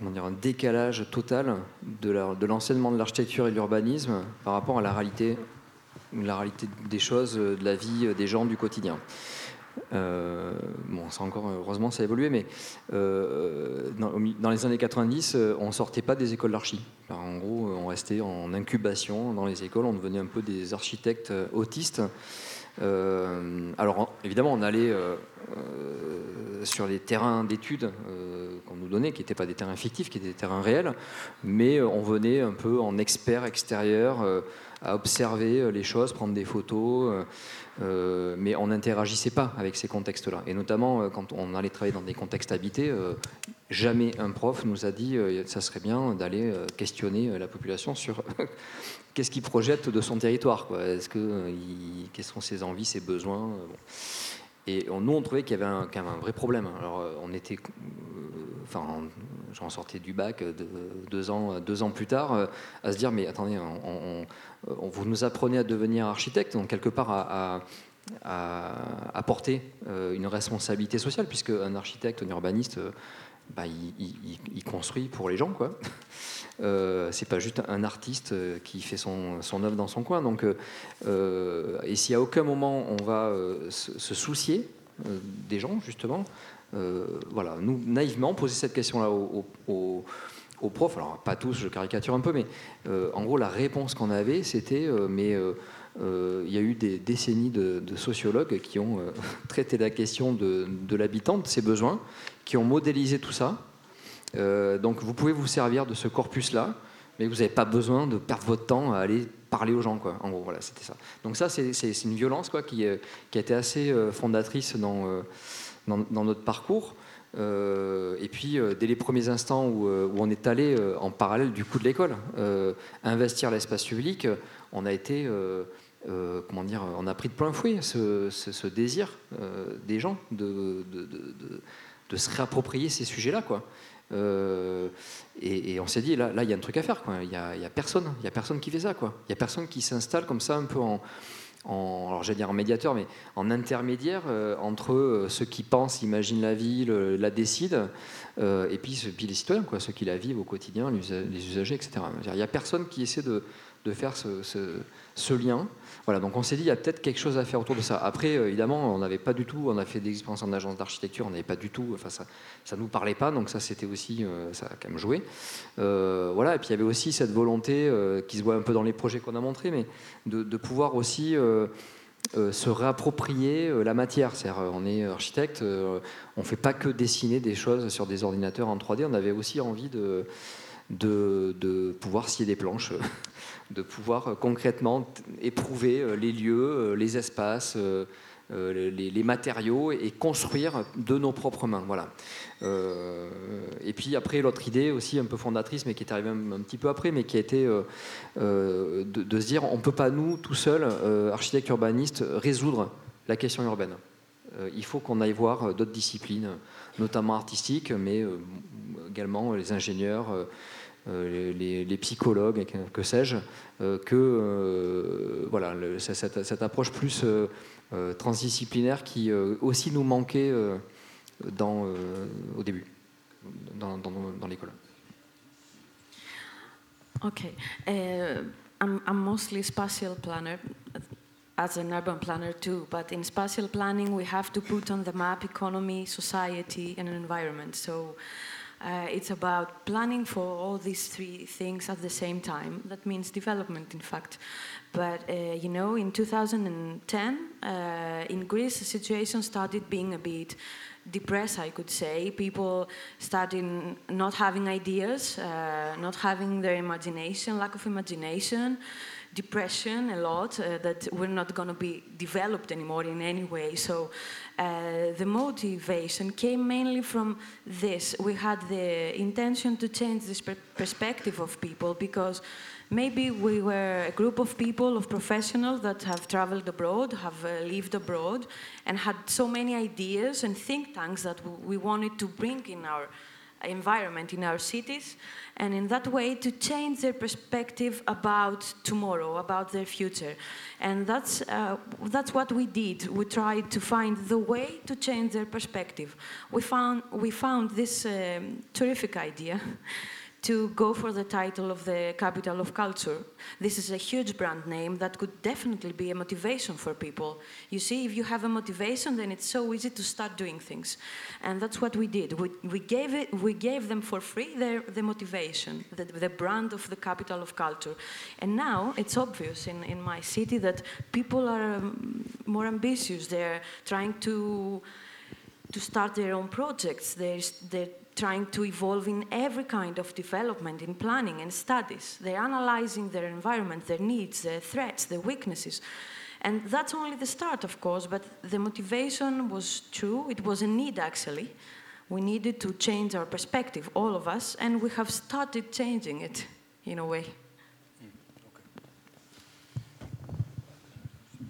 un décalage total de l'enseignement de l'architecture et de l'urbanisme par rapport à la réalité, la réalité des choses, de la vie des gens du quotidien. Euh, bon, ça encore, heureusement, ça a évolué, mais euh, dans, les années 90, euh, on sortait pas des écoles d'archi. En gros, on restait en incubation dans les écoles, on devenait un peu des architectes autistes. alors, évidemment, on allait sur les terrains d'études qu'on nous donnait, qui n'étaient pas des terrains fictifs, qui étaient des terrains réels, mais on venait un peu en expert extérieur à observer les choses, prendre des photos. Euh, mais on n'interagissait pas avec ces contextes-là. Et notamment, euh, quand on allait travailler dans des contextes habités, euh, jamais un prof nous a dit ça serait bien d'aller questionner la population sur qu'est-ce qu'il projette de son territoire. Est-ce que, quelles sont ses envies, ses besoins Et nous, on trouvait qu'il y avait un, vrai problème. Alors, on était, enfin, j'en sortais du bac deux, ans, deux ans plus tard, à se dire mais attendez, euh, vous nous apprenez à devenir architecte, donc quelque part à, porter euh, une responsabilité sociale, puisque un architecte, un urbaniste, euh, bah, il, construit pour les gens, quoi. C'est pas juste un artiste qui fait son, œuvre dans son coin. Donc, et si à aucun moment on va se, soucier des gens, justement, voilà, nous naïvement poser cette question-là aux profs, alors pas tous, je caricature un peu, mais euh, en gros la réponse qu'on avait c'était euh, mais euh, il y a eu des décennies de, sociologues qui ont traité la question de, de l'habitant, de ses besoins, qui ont modélisé tout ça. Donc vous pouvez vous servir de ce corpus-là, mais vous n'avez pas besoin de perdre votre temps à aller parler aux gens. En gros, voilà, c'était ça. Donc ça, c'est une violence, quoi, qui, a été assez fondatrice dans, notre parcours. et puis, dès les premiers instants où, on est allé en parallèle du coup de l'école, investir l'espace public, on a été euh, comment dire, on a pris de plein fouet ce, désir euh, des gens de, de, se réapproprier ces sujets-là. Quoi. Euh, et, on s'est dit, là, il y a un truc à faire. Il n'y a, a, personne, il y a personne qui fait ça. Il n'y a personne qui s'installe comme ça un peu en, alors j'allais dire en médiateur, mais en intermédiaire entre ceux qui pensent, imaginent la ville, la décident, et puis, les citoyens, ceux qui la vivent au quotidien, les, usagers, etc. Il n'y a personne qui essaie de, faire ce lien. Voilà, donc on s'est dit, il y a peut-être quelque chose à faire autour de ça. Après, euh, évidemment, on n'avait pas du tout, on a fait des expériences en agence d'architecture, on n'avait pas du tout, enfin ça ne nous parlait pas, donc ça c'était aussi, euh, ça a quand même joué. Euh, voilà, et puis il y avait aussi cette volonté qui se voit un peu dans les projets qu'on a montrés, mais de, pouvoir aussi se réapproprier la matière. C'est-à-dire, on est architecte, on ne fait pas que dessiner des choses sur des ordinateurs en 3D, on avait aussi envie de, de, de pouvoir scier des planches de pouvoir euh, concrètement éprouver euh, les lieux, euh, les espaces, les, matériaux et construire de nos propres mains. Voilà. et puis après, l'autre idée aussi un peu fondatrice, mais qui est arrivée un, petit peu après, mais qui a été de, se dire on ne peut pas, nous, tout seuls, architectes urbanistes, résoudre la question urbaine. il faut qu'on aille voir d'autres disciplines, notamment artistiques, mais également les ingénieurs euh, les, psychologues, que sais-je, euh, que euh, voilà, cette, approche plus transdisciplinaire qui aussi nous manquait dans, au début, dans, dans, l'école. Okay, uh, I'm, I'm mostly spatial planner as an urban planner too, but in spatial planning we have to put on the map economy, society, and environment. So Uh, it's about planning for all these three things at the same time. That means development, in fact. But uh, you know, in 2010, uh, in Greece, the situation started being a bit depressed, I could say. People started not having ideas, uh, not having their imagination, lack of imagination depression a lot uh, that we're not going to be developed anymore in any way. So uh, the motivation came mainly from this. We had the intention to change this per perspective of people because maybe we were a group of people, of professionals that have traveled abroad, have uh, lived abroad, and had so many ideas and think tanks that we wanted to bring in our environment in our cities, and in that way to change their perspective about tomorrow, about their future. And that's, uh, that's what we did. We tried to find the way to change their perspective. We found, we found this um, terrific idea to go for the title of the capital of culture. This is a huge brand name that could definitely be a motivation for people. You see, if you have a motivation, then it's so easy to start doing things. And that's what we did. We, we, gave, it, we gave them for free the motivation, the, the brand of the capital of culture. And now it's obvious in, in my city that people are um, more ambitious. They're trying to to start their own projects. They're, they're trying to evolve in every kind of development, in planning and studies. They're analyzing their environment, their needs, their threats, their weaknesses. And that's only the start, of course, but the motivation was true. It was a need, actually. We needed to change our perspective, all of us, and we have started changing it in a way.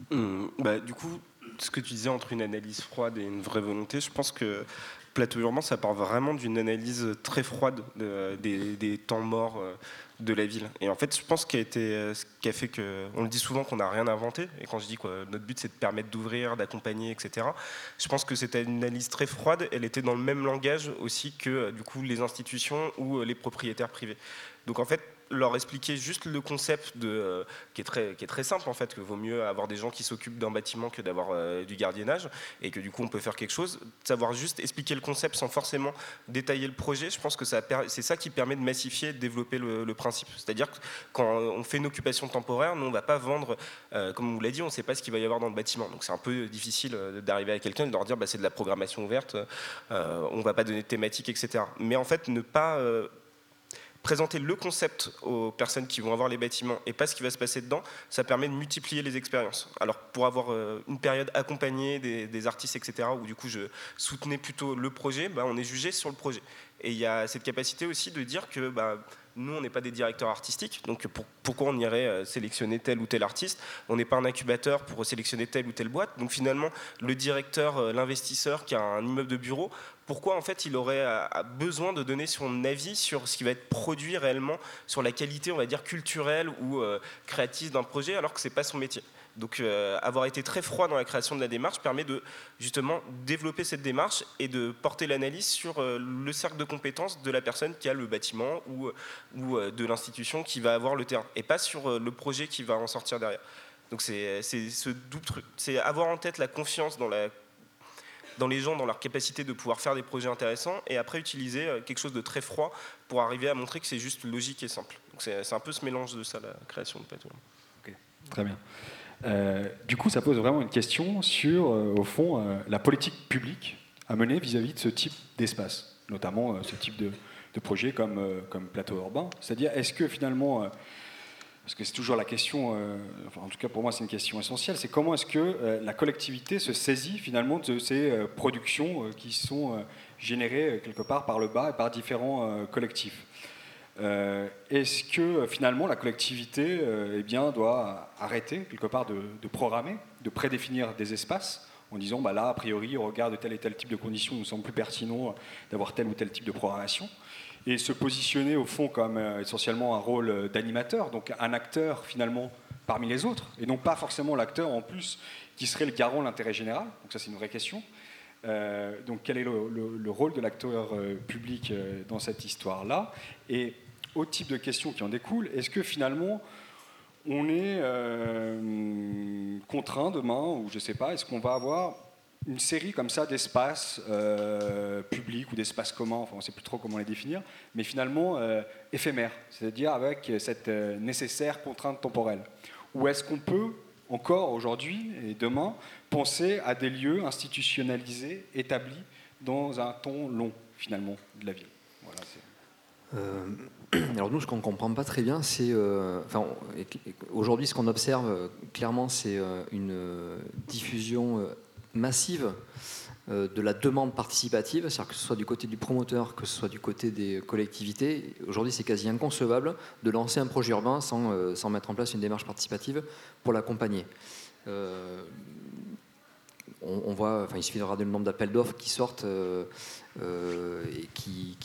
Mmh, bah, du coup, ce que tu disais entre une analyse froide et une vraie volonté, je pense que Plateau Urbain, ça part vraiment d'une analyse très froide des, temps morts euh, de la ville. Et en fait, je pense qu'il a été, euh, ce qui a fait que, on le dit souvent qu'on n'a rien inventé. Et quand je dis que notre but c'est de permettre d'ouvrir, d'accompagner, etc. Je pense que c'était une analyse très froide. Elle était dans le même langage aussi que euh, du coup les institutions ou les propriétaires privés. Donc en fait, leur expliquer juste le concept de, euh, qui, est très, qui est très simple en fait, que vaut mieux avoir des gens qui s'occupent d'un bâtiment que d'avoir euh, du gardiennage et que du coup on peut faire quelque chose. Savoir juste expliquer le concept sans forcément détailler le projet, je pense que c'est ça qui permet de massifier de développer le, principe. C'est-à-dire que quand on fait une occupation temporaire, nous on ne va pas vendre, euh, comme on vous l'a dit, on ne sait pas ce qu'il va y avoir dans le bâtiment. Donc c'est un peu difficile d'arriver à quelqu'un et de leur dire bah, c'est de la programmation ouverte, on ne va pas donner de thématique, etc. Mais en fait, ne pas présenter le concept aux personnes qui vont avoir les bâtiments et pas ce qui va se passer dedans, ça permet de multiplier les expériences. Alors pour avoir euh, une période accompagnée des, artistes, etc., où du coup je soutenais plutôt le projet, bah, on est jugé sur le projet. Et il y a cette capacité aussi de dire que bah, nous, on n'est pas des directeurs artistiques, donc pourquoi on irait euh, sélectionner tel ou tel artiste? On n'est pas un incubateur pour sélectionner telle ou telle boîte. Donc finalement, le directeur, euh, l'investisseur qui a un immeuble de bureau, pourquoi en fait il aurait euh, besoin de donner son avis sur ce qui va être produit réellement, sur la qualité, on va dire, culturelle ou créative d'un projet, alors que ce n'est pas son métier donc euh, avoir été très froid dans la création de la démarche permet de justement développer cette démarche et de porter l'analyse sur euh, le cercle de compétences de la personne qui a le bâtiment ou, ou euh, de l'institution qui va avoir le terrain et pas sur le projet qui va en sortir derrière. Donc c'est ce double truc, c'est avoir en tête la confiance dans, la, dans les gens, dans leur capacité de pouvoir faire des projets intéressants et après utiliser quelque chose de très froid pour arriver à montrer que c'est juste logique et simple. Donc c'est un peu ce mélange de ça, la création de Plateau. Ok, très bien. Euh, du coup, ça pose vraiment une question sur, euh, au fond, euh, la politique publique à mener vis-à-vis de ce type d'espace, notamment ce type de, projet comme, comme plateau urbain. C'est-à-dire, est-ce que finalement, parce que c'est toujours la question, en tout cas pour moi c'est une question essentielle, c'est comment est-ce que la collectivité se saisit finalement de ces productions qui sont générées quelque part par le bas et par différents collectifs. Euh, est-ce que euh, finalement la collectivité euh, eh doit arrêter quelque part de, programmer, de prédéfinir des espaces en disant bah là, a priori, au regard de tel et tel type de conditions, nous semble plus pertinent d'avoir tel ou tel type de programmation? Et se positionner au fond comme essentiellement un rôle d'animateur, donc un acteur finalement parmi les autres, et non pas forcément l'acteur en plus qui serait le garant de l'intérêt général. Donc ça c'est une vraie question. donc quel est le, rôle de l'acteur public dans cette histoire-là? Et au type de questions qui en découlent, est-ce que finalement on est euh, contraint demain, ou je ne sais pas, est-ce qu'on va avoir une série comme ça d'espaces euh, publics ou d'espaces communs, enfin on ne sait plus trop comment les définir, mais finalement euh, éphémères, c'est-à-dire avec cette nécessaire contrainte temporelle. Ou est-ce qu'on peut encore aujourd'hui et demain penser à des lieux institutionnalisés, établis dans un ton long finalement de la ville alors nous, ce qu'on ne comprend pas très bien, c'est... Euh, aujourd'hui, ce qu'on observe euh, clairement, c'est euh, une diffusion massive de la demande participative, c'est-à-dire que ce soit du côté du promoteur, que ce soit du côté des collectivités. Aujourd'hui, c'est quasi inconcevable de lancer un projet urbain sans, sans mettre en place une démarche participative pour l'accompagner on, voit, enfin, il suffit de regarder le nombre d'appels d'offres qui sortent euh, euh, et qui,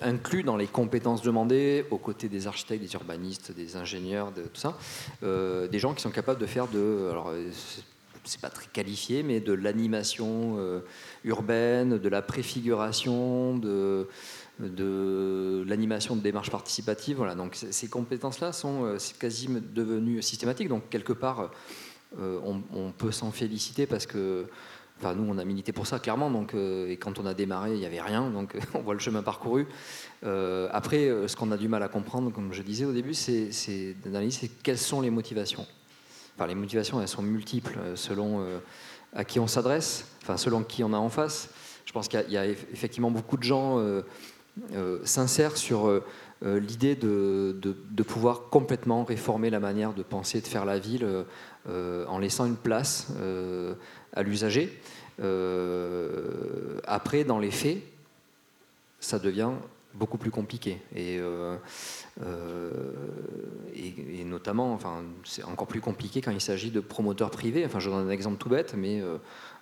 incluent dans les compétences demandées, aux côtés des architectes, des urbanistes, des ingénieurs, tout ça, euh, des gens qui sont capables de faire de, c'est pas très qualifié, mais de l'animation urbaine, de la préfiguration, de l'animation de démarches participatives. Voilà, donc ces compétences-là sont quasi devenues systématiques. Donc quelque part, euh, on, peut s'en féliciter parce que Enfin, nous, on a milité pour ça, clairement. Donc, euh, et quand on a démarré, il n'y avait rien. Donc, on voit le chemin parcouru. Euh, après, ce qu'on a du mal à comprendre, comme je disais au début, c'est d'analyser quelles sont les motivations. Les motivations, elles sont multiples selon à qui on s'adresse, enfin, selon qui on a en face. Je pense qu'il y, a effectivement beaucoup de gens sincères sur l'idée de, de, pouvoir complètement réformer la manière de penser, de faire la ville euh, en laissant une place euh, à l'usager. Euh, après, dans les faits, ça devient beaucoup plus compliqué. Et, et, notamment, enfin, c'est encore plus compliqué quand il s'agit de promoteurs privés. Enfin, je donne un exemple tout bête, mais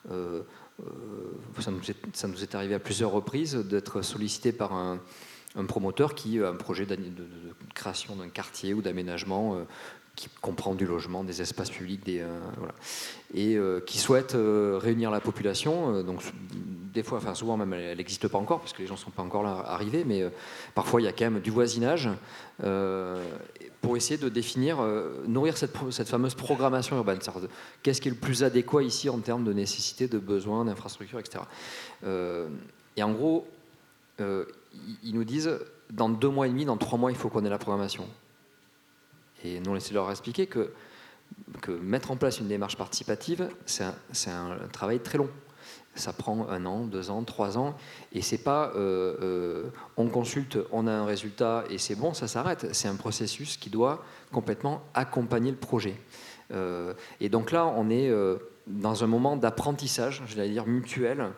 ça, nous est, ça, nous est, arrivé à plusieurs reprises d'être sollicité par un, promoteur qui a un projet de création d'un quartier ou d'aménagement qui comprend du logement, des espaces publics, des, euh, voilà, et euh, qui souhaite euh, réunir la population. donc, des fois, souvent même, elle n'existe pas encore parce que les gens ne sont pas encore arrivés, mais parfois il y a quand même du voisinage pour essayer de définir, nourrir cette, cette, fameuse programmation urbaine. Qu'est-ce qui est le plus adéquat ici en termes de nécessité, de besoins, d'infrastructures, etc. et en gros, ils nous disent dans deux mois et demi, dans trois mois, il faut qu'on ait la programmation. Et nous, on essaie de leur expliquer que, mettre en place une démarche participative, c'est un, travail très long. Ça prend un an, deux ans, trois ans, et c'est pas on consulte, on a un résultat et c'est bon, ça s'arrête. C'est un processus qui doit complètement accompagner le projet. et donc là, on est dans un moment d'apprentissage, je vais dire mutuel,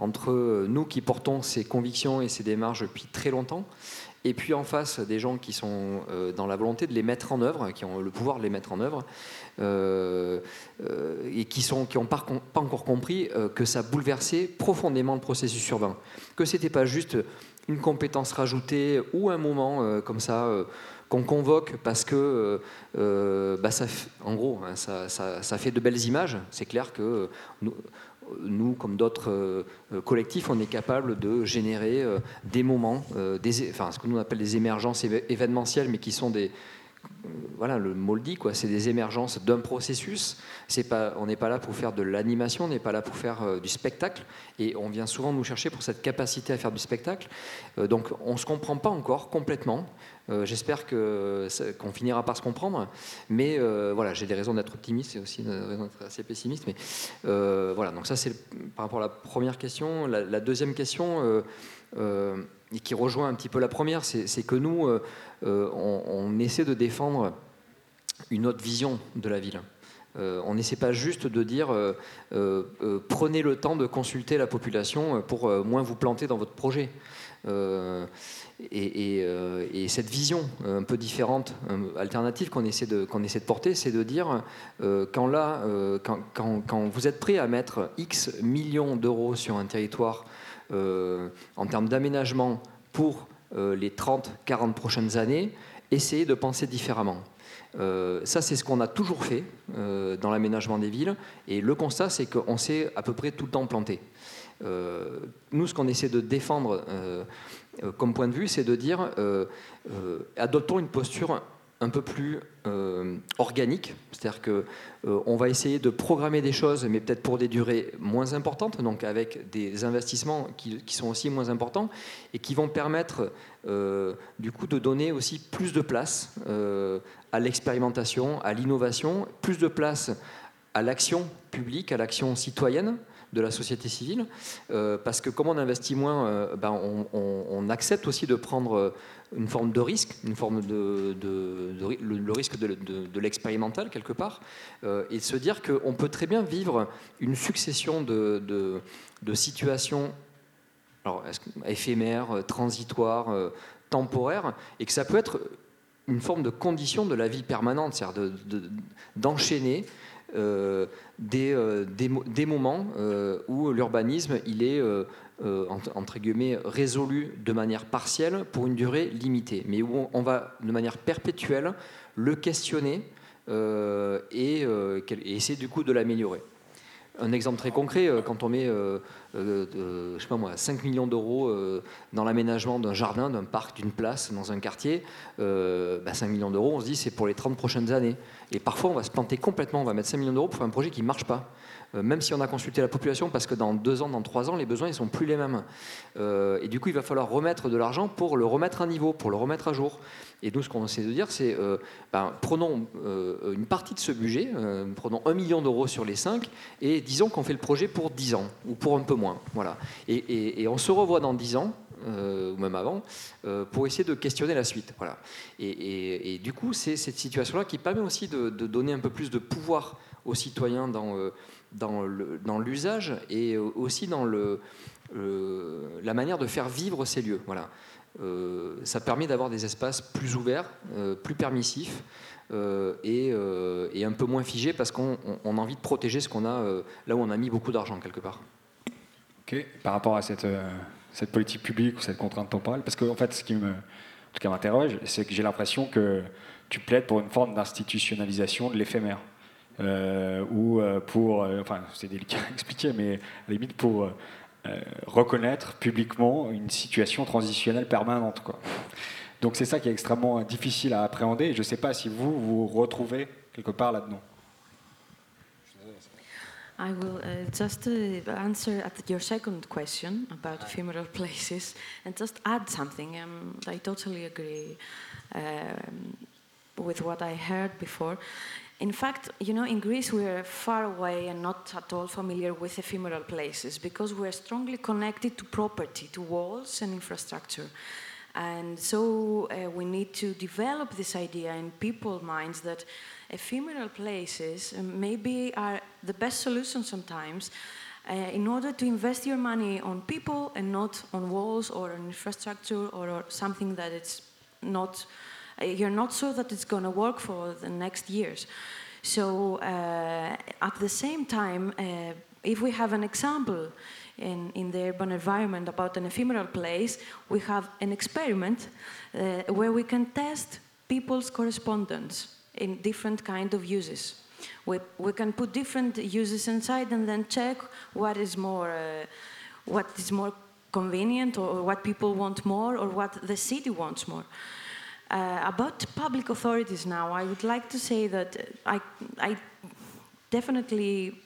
entre nous qui portons ces convictions et ces démarches depuis très longtemps, et puis en face des gens qui sont euh, dans la volonté de les mettre en œuvre, qui ont le pouvoir de les mettre en œuvre, euh, euh, et qui n'ont qui pas, encore compris que ça bouleversait profondément le processus urbain, que ce n'était pas juste une compétence rajoutée ou un moment comme ça qu'on convoque parce que, bah ça, en gros, hein, ça, ça, ça, fait de belles images. C'est clair que nous, nous, comme d'autres euh, collectifs, on est capable de générer euh, des moments, euh, des, enfin, ce que nous appelle des émergences événementielles, mais qui sont des, voilà, le mot quoi, c'est des émergences d'un processus. C'est pas, on n'est pas là pour faire de l'animation, on n'est pas là pour faire du spectacle, et on vient souvent nous chercher pour cette capacité à faire du spectacle. donc on ne se comprend pas encore complètement. Euh, j'espère qu'on finira par se comprendre. Mais euh, voilà, j'ai des raisons d'être optimiste et aussi des raisons d'être assez pessimiste. Mais euh, voilà, donc ça c'est par rapport à la première question. La, deuxième question, et qui rejoint un petit peu la première, c'est que nous, on, essaie de défendre une autre vision de la ville. on n'essaie pas juste de dire prenez le temps de consulter la population pour moins vous planter dans votre projet. Euh, et, cette vision un peu différente, alternative qu'on essaie, de, porter, c'est de dire euh, quand, euh, vous êtes prêt à mettre X millions d'euros sur un territoire en termes d'aménagement pour les 30, 40 prochaines années, essayez de penser différemment. ça, c'est ce qu'on a toujours fait dans l'aménagement des villes. Et le constat, c'est qu'on s'est à peu près tout le temps planté. Nous, ce qu'on essaie de défendre euh, comme point de vue, c'est de dire euh, euh, adoptons une posture un peu plus organique, c'est-à-dire que on va essayer de programmer des choses, mais peut-être pour des durées moins importantes, donc avec des investissements qui, sont aussi moins importants et qui vont permettre du coup de donner aussi plus de place à l'expérimentation, à l'innovation, plus de place à l'action publique, à l'action citoyenne, de la société civile, euh, parce que comme on investit moins, euh, ben on, accepte aussi de prendre euh, une forme de risque, une forme de, le, risque de, l'expérimental quelque part, et de se dire qu'on peut très bien vivre une succession de, situations alors, éphémères, transitoires, temporaires, et que ça peut être une forme de condition de la vie permanente, c'est-à-dire d'enchaîner euh, des, euh, des, moments euh, où l'urbanisme il est entre guillemets résolu de manière partielle pour une durée limitée, mais où on va de manière perpétuelle le questionner et essayer du coup de l'améliorer. Un exemple très concret, quand on met je sais pas moi, 5 millions d'euros dans l'aménagement d'un jardin, d'un parc, d'une place dans un quartier, 5 bah, millions d'euros, on se dit c'est pour les 30 prochaines années. Et parfois, on va se planter complètement. On va mettre 5 millions d'euros pour un projet qui ne marche pas. Euh, même si on a consulté la population, parce que dans deux ans, dans trois ans, les besoins ne sont plus les mêmes. Euh, et du coup, il va falloir remettre de l'argent pour le remettre à niveau, pour le remettre à jour. Et nous, ce qu'on essaie de dire, c'est euh, ben, prenons une partie de ce budget, prenons un million d'euros sur les cinq, et disons qu'on fait le projet pour 10 ans, ou pour un peu moins. Voilà. Et, on se revoit dans 10 ans, ou même avant, pour essayer de questionner la suite. Voilà. Et, du coup, c'est cette situation-là qui permet aussi de, donner un peu plus de pouvoir aux citoyens dans, dans l'usage et aussi dans le, la manière de faire vivre ces lieux. Voilà. ça permet d'avoir des espaces plus ouverts, plus permissifs. et, un peu moins figés parce qu'on a envie de protéger ce qu'on a là où on a mis beaucoup d'argent quelque part. Ok, par rapport à cette, cette politique publique ou cette contrainte temporelle Parce qu'en en fait, ce qui m'interroge, c'est que j'ai l'impression que tu plaides pour une forme d'institutionnalisation de l'éphémère. Euh, ou euh, pour, euh, enfin c'est délicat à expliquer, mais à la limite pour reconnaître publiquement une situation transitionnelle permanente. Quoi. Donc c'est ça qui est extrêmement difficile à appréhender. Et je ne sais pas si vous vous retrouvez quelque part là-dedans. I will uh, just uh, answer at your second question about ephemeral places and just add something. Um, I totally agree um, with what I heard before. In fact, you know, in Greece we are far away and not at all familiar with ephemeral places because we are strongly connected to property, to walls and infrastructure. And so uh, we need to develop this idea in people's minds that ephemeral places uh, maybe are the best solution sometimes uh, in order to invest your money on people and not on walls or on infrastructure or, or something that it's not you're not sure that it's going to work for the next years. So uh, at the same time, uh, if we have an example in, in the urban environment about an ephemeral place, we have an experiment uh, where we can test people's correspondence in different kind of uses. We, we can put different uses inside and then check what is more, uh, what is more convenient or what people want more or what the city wants more. Uh, about public authorities now, I would like to say that I, I definitely,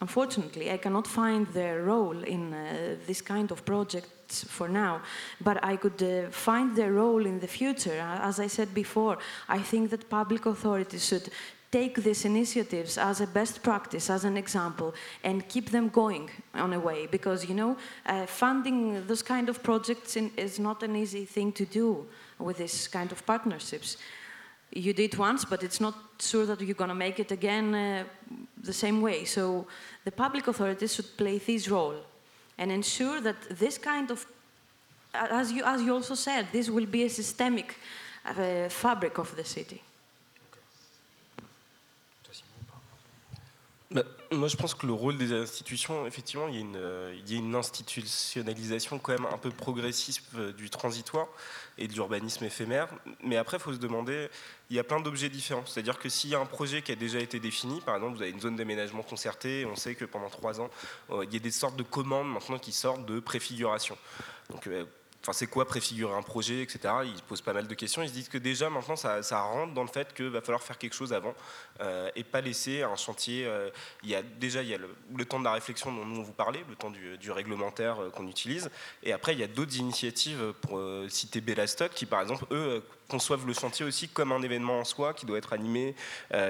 unfortunately, I cannot find their role in uh, this kind of projects for now, but I could uh, find their role in the future. As I said before, I think that public authorities should take these initiatives as a best practice, as an example, and keep them going on a way. Because, you know, uh, funding those kind of projects in, is not an easy thing to do with this kind of partnerships. You did once, but it's not sure that you're going to make it again uh, the same way. So the public authorities should play this role and ensure that this kind of, as you, as you also said, this will be a systemic uh, fabric of the city. Bah, moi, je pense que le rôle des institutions, effectivement, il y, a une, euh, il y a une institutionnalisation quand même un peu progressiste euh, du transitoire et de l'urbanisme éphémère. Mais après, il faut se demander, il y a plein d'objets différents. C'est-à-dire que s'il y a un projet qui a déjà été défini, par exemple, vous avez une zone d'aménagement concertée, on sait que pendant trois ans, euh, il y a des sortes de commandes maintenant qui sortent de préfiguration. Donc, Enfin, c'est quoi préfigurer un projet, etc. Ils se posent pas mal de questions. Ils se disent que déjà maintenant, ça, rentre dans le fait qu'il va falloir faire quelque chose avant euh, et pas laisser un chantier. Euh, il y a déjà il y a le, temps de la réflexion dont nous vous parlait, le temps du, réglementaire euh, qu'on utilise, et après il y a d'autres initiatives pour citer Bellastock qui, par exemple, eux conçoivent le chantier aussi comme un événement en soi qui doit être animé,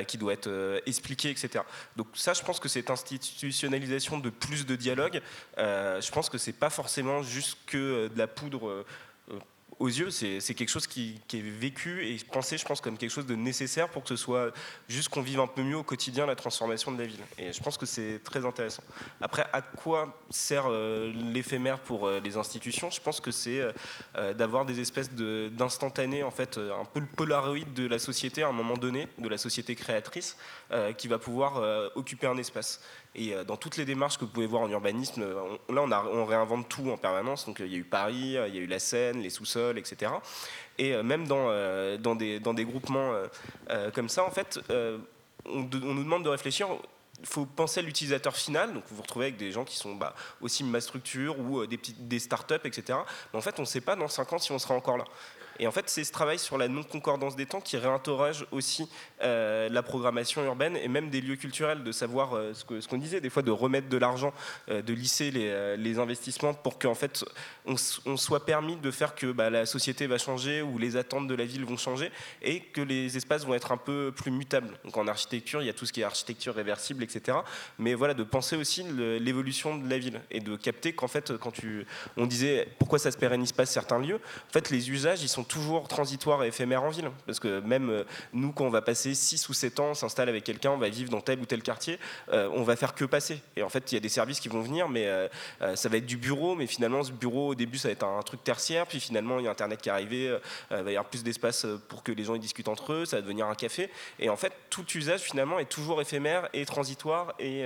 qui doit être expliqué, etc. Donc ça, je pense que cette institutionnalisation de plus de dialogue, je pense que c'est pas forcément juste que de la poudre aux yeux, c'est quelque chose qui, est vécu et pensé, je pense, comme quelque chose de nécessaire pour que ce soit juste qu'on vive un peu mieux au quotidien la transformation de la ville. Et je pense que c'est très intéressant. Après, à quoi sert euh, l'éphémère pour euh, les institutions? Je pense que c'est euh, d'avoir des espèces d'instantanés, en fait, un peu le polaroid de la société à un moment donné, de la société créatrice, qui va pouvoir occuper un espace. Et euh, dans toutes les démarches que vous pouvez voir en urbanisme, là on, réinvente tout en permanence. Donc il y a eu Paris, il y a eu la Seine, les sous-sols, etc. Et euh, même dans, euh, dans, des, dans des groupements comme ça, en fait, on, nous demande de réfléchir il faut penser à l'utilisateur final. Donc, vous vous retrouvez avec des gens qui sont bah, aussi ma structure ou des, petites, des startups, etc. Mais en fait, on ne sait pas dans 5 ans si on sera encore là. Et en fait, c'est ce travail sur la non-concordance des temps qui réinterroge aussi euh, la programmation urbaine et même des lieux culturels, de savoir euh, ce qu'on disait, des fois de remettre de l'argent, euh, de lisser les, les, investissements pour qu'en fait on, soit permis de faire que bah, la société va changer ou les attentes de la ville vont changer et que les espaces vont être un peu plus mutables. Donc en architecture, il y a tout ce qui est architecture réversible, etc. Mais voilà, de penser aussi l'évolution de la ville et de capter qu'en fait, quand tu, on disait pourquoi ça se pérennise pas certains lieux, en fait les usages ils sont toujours transitoire et éphémère en ville. Parce que même euh, nous, quand on va passer 6 ou 7 ans, on s'installe avec quelqu'un, on va vivre dans tel ou tel quartier, euh, on va faire que passer. Et en fait, il y a des services qui vont venir, mais euh, ça va être du bureau, mais finalement, ce bureau, au début, ça va être un, truc tertiaire, puis finalement, il y a Internet qui est arrivé, il va y avoir plus d'espace pour que les gens y discutent entre eux, ça va devenir un café. Et en fait, tout usage, finalement, est toujours éphémère et transitoire. Et,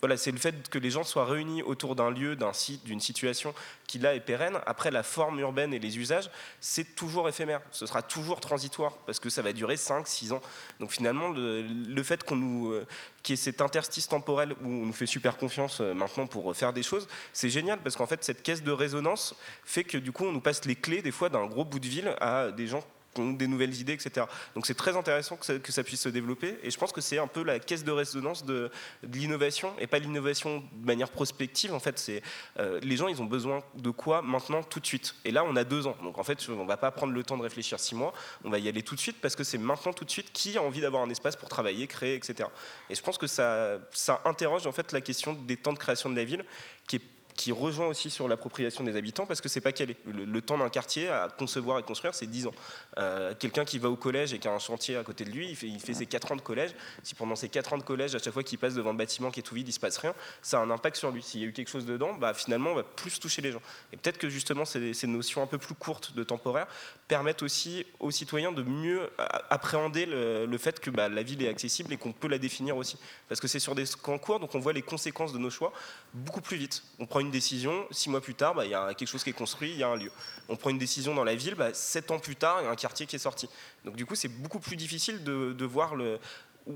voilà, c'est le fait que les gens soient réunis autour d'un lieu, d'un site, d'une situation qui là est pérenne. Après, la forme urbaine et les usages, c'est toujours éphémère. Ce sera toujours transitoire parce que ça va durer 5, 6 ans. Donc finalement, le, fait qu'on nous, euh, qu'il y ait cet interstice temporel où on nous fait super confiance euh, maintenant pour faire des choses, c'est génial parce qu'en fait, cette caisse de résonance fait que du coup, on nous passe les clés des fois d'un gros bout de ville à des gens des nouvelles idées, etc. Donc c'est très intéressant que ça, puisse se développer. Et je pense que c'est un peu la caisse de résonance de, l'innovation et pas l'innovation de manière prospective. En fait, c'est euh, les gens, ils ont besoin de quoi maintenant, tout de suite? Et là, on a deux ans. Donc en fait, on va pas prendre le temps de réfléchir six mois. On va y aller tout de suite parce que c'est maintenant, tout de suite, qui a envie d'avoir un espace pour travailler, créer, etc. Et je pense que ça, ça interroge en fait la question des temps de création de la ville qui est qui rejoint aussi sur l'appropriation des habitants parce que c'est pas calé. Le, le temps d'un quartier à concevoir et construire, c'est 10 ans. Euh, Quelqu'un qui va au collège et qui a un chantier à côté de lui, il fait, ses 4 ans de collège. Si pendant ces 4 ans de collège, à chaque fois qu'il passe devant un bâtiment qui est tout vide, il se passe rien, ça a un impact sur lui. S'il y a eu quelque chose dedans, bah, finalement, on va plus toucher les gens. Et peut-être que justement, ces, notions un peu plus courtes de temporaire permettent aussi aux citoyens de mieux appréhender le, le fait que bah, la ville est accessible et qu'on peut la définir aussi. Parce que c'est sur des camps courts, donc on voit les conséquences de nos choix beaucoup plus vite. On prend une décision, six mois plus tard, bah, il y a quelque chose qui est construit, il y a un lieu. On prend une décision dans la ville, bah, sept ans plus tard, il y a un quartier qui est sorti. Donc du coup, c'est beaucoup plus difficile de, voir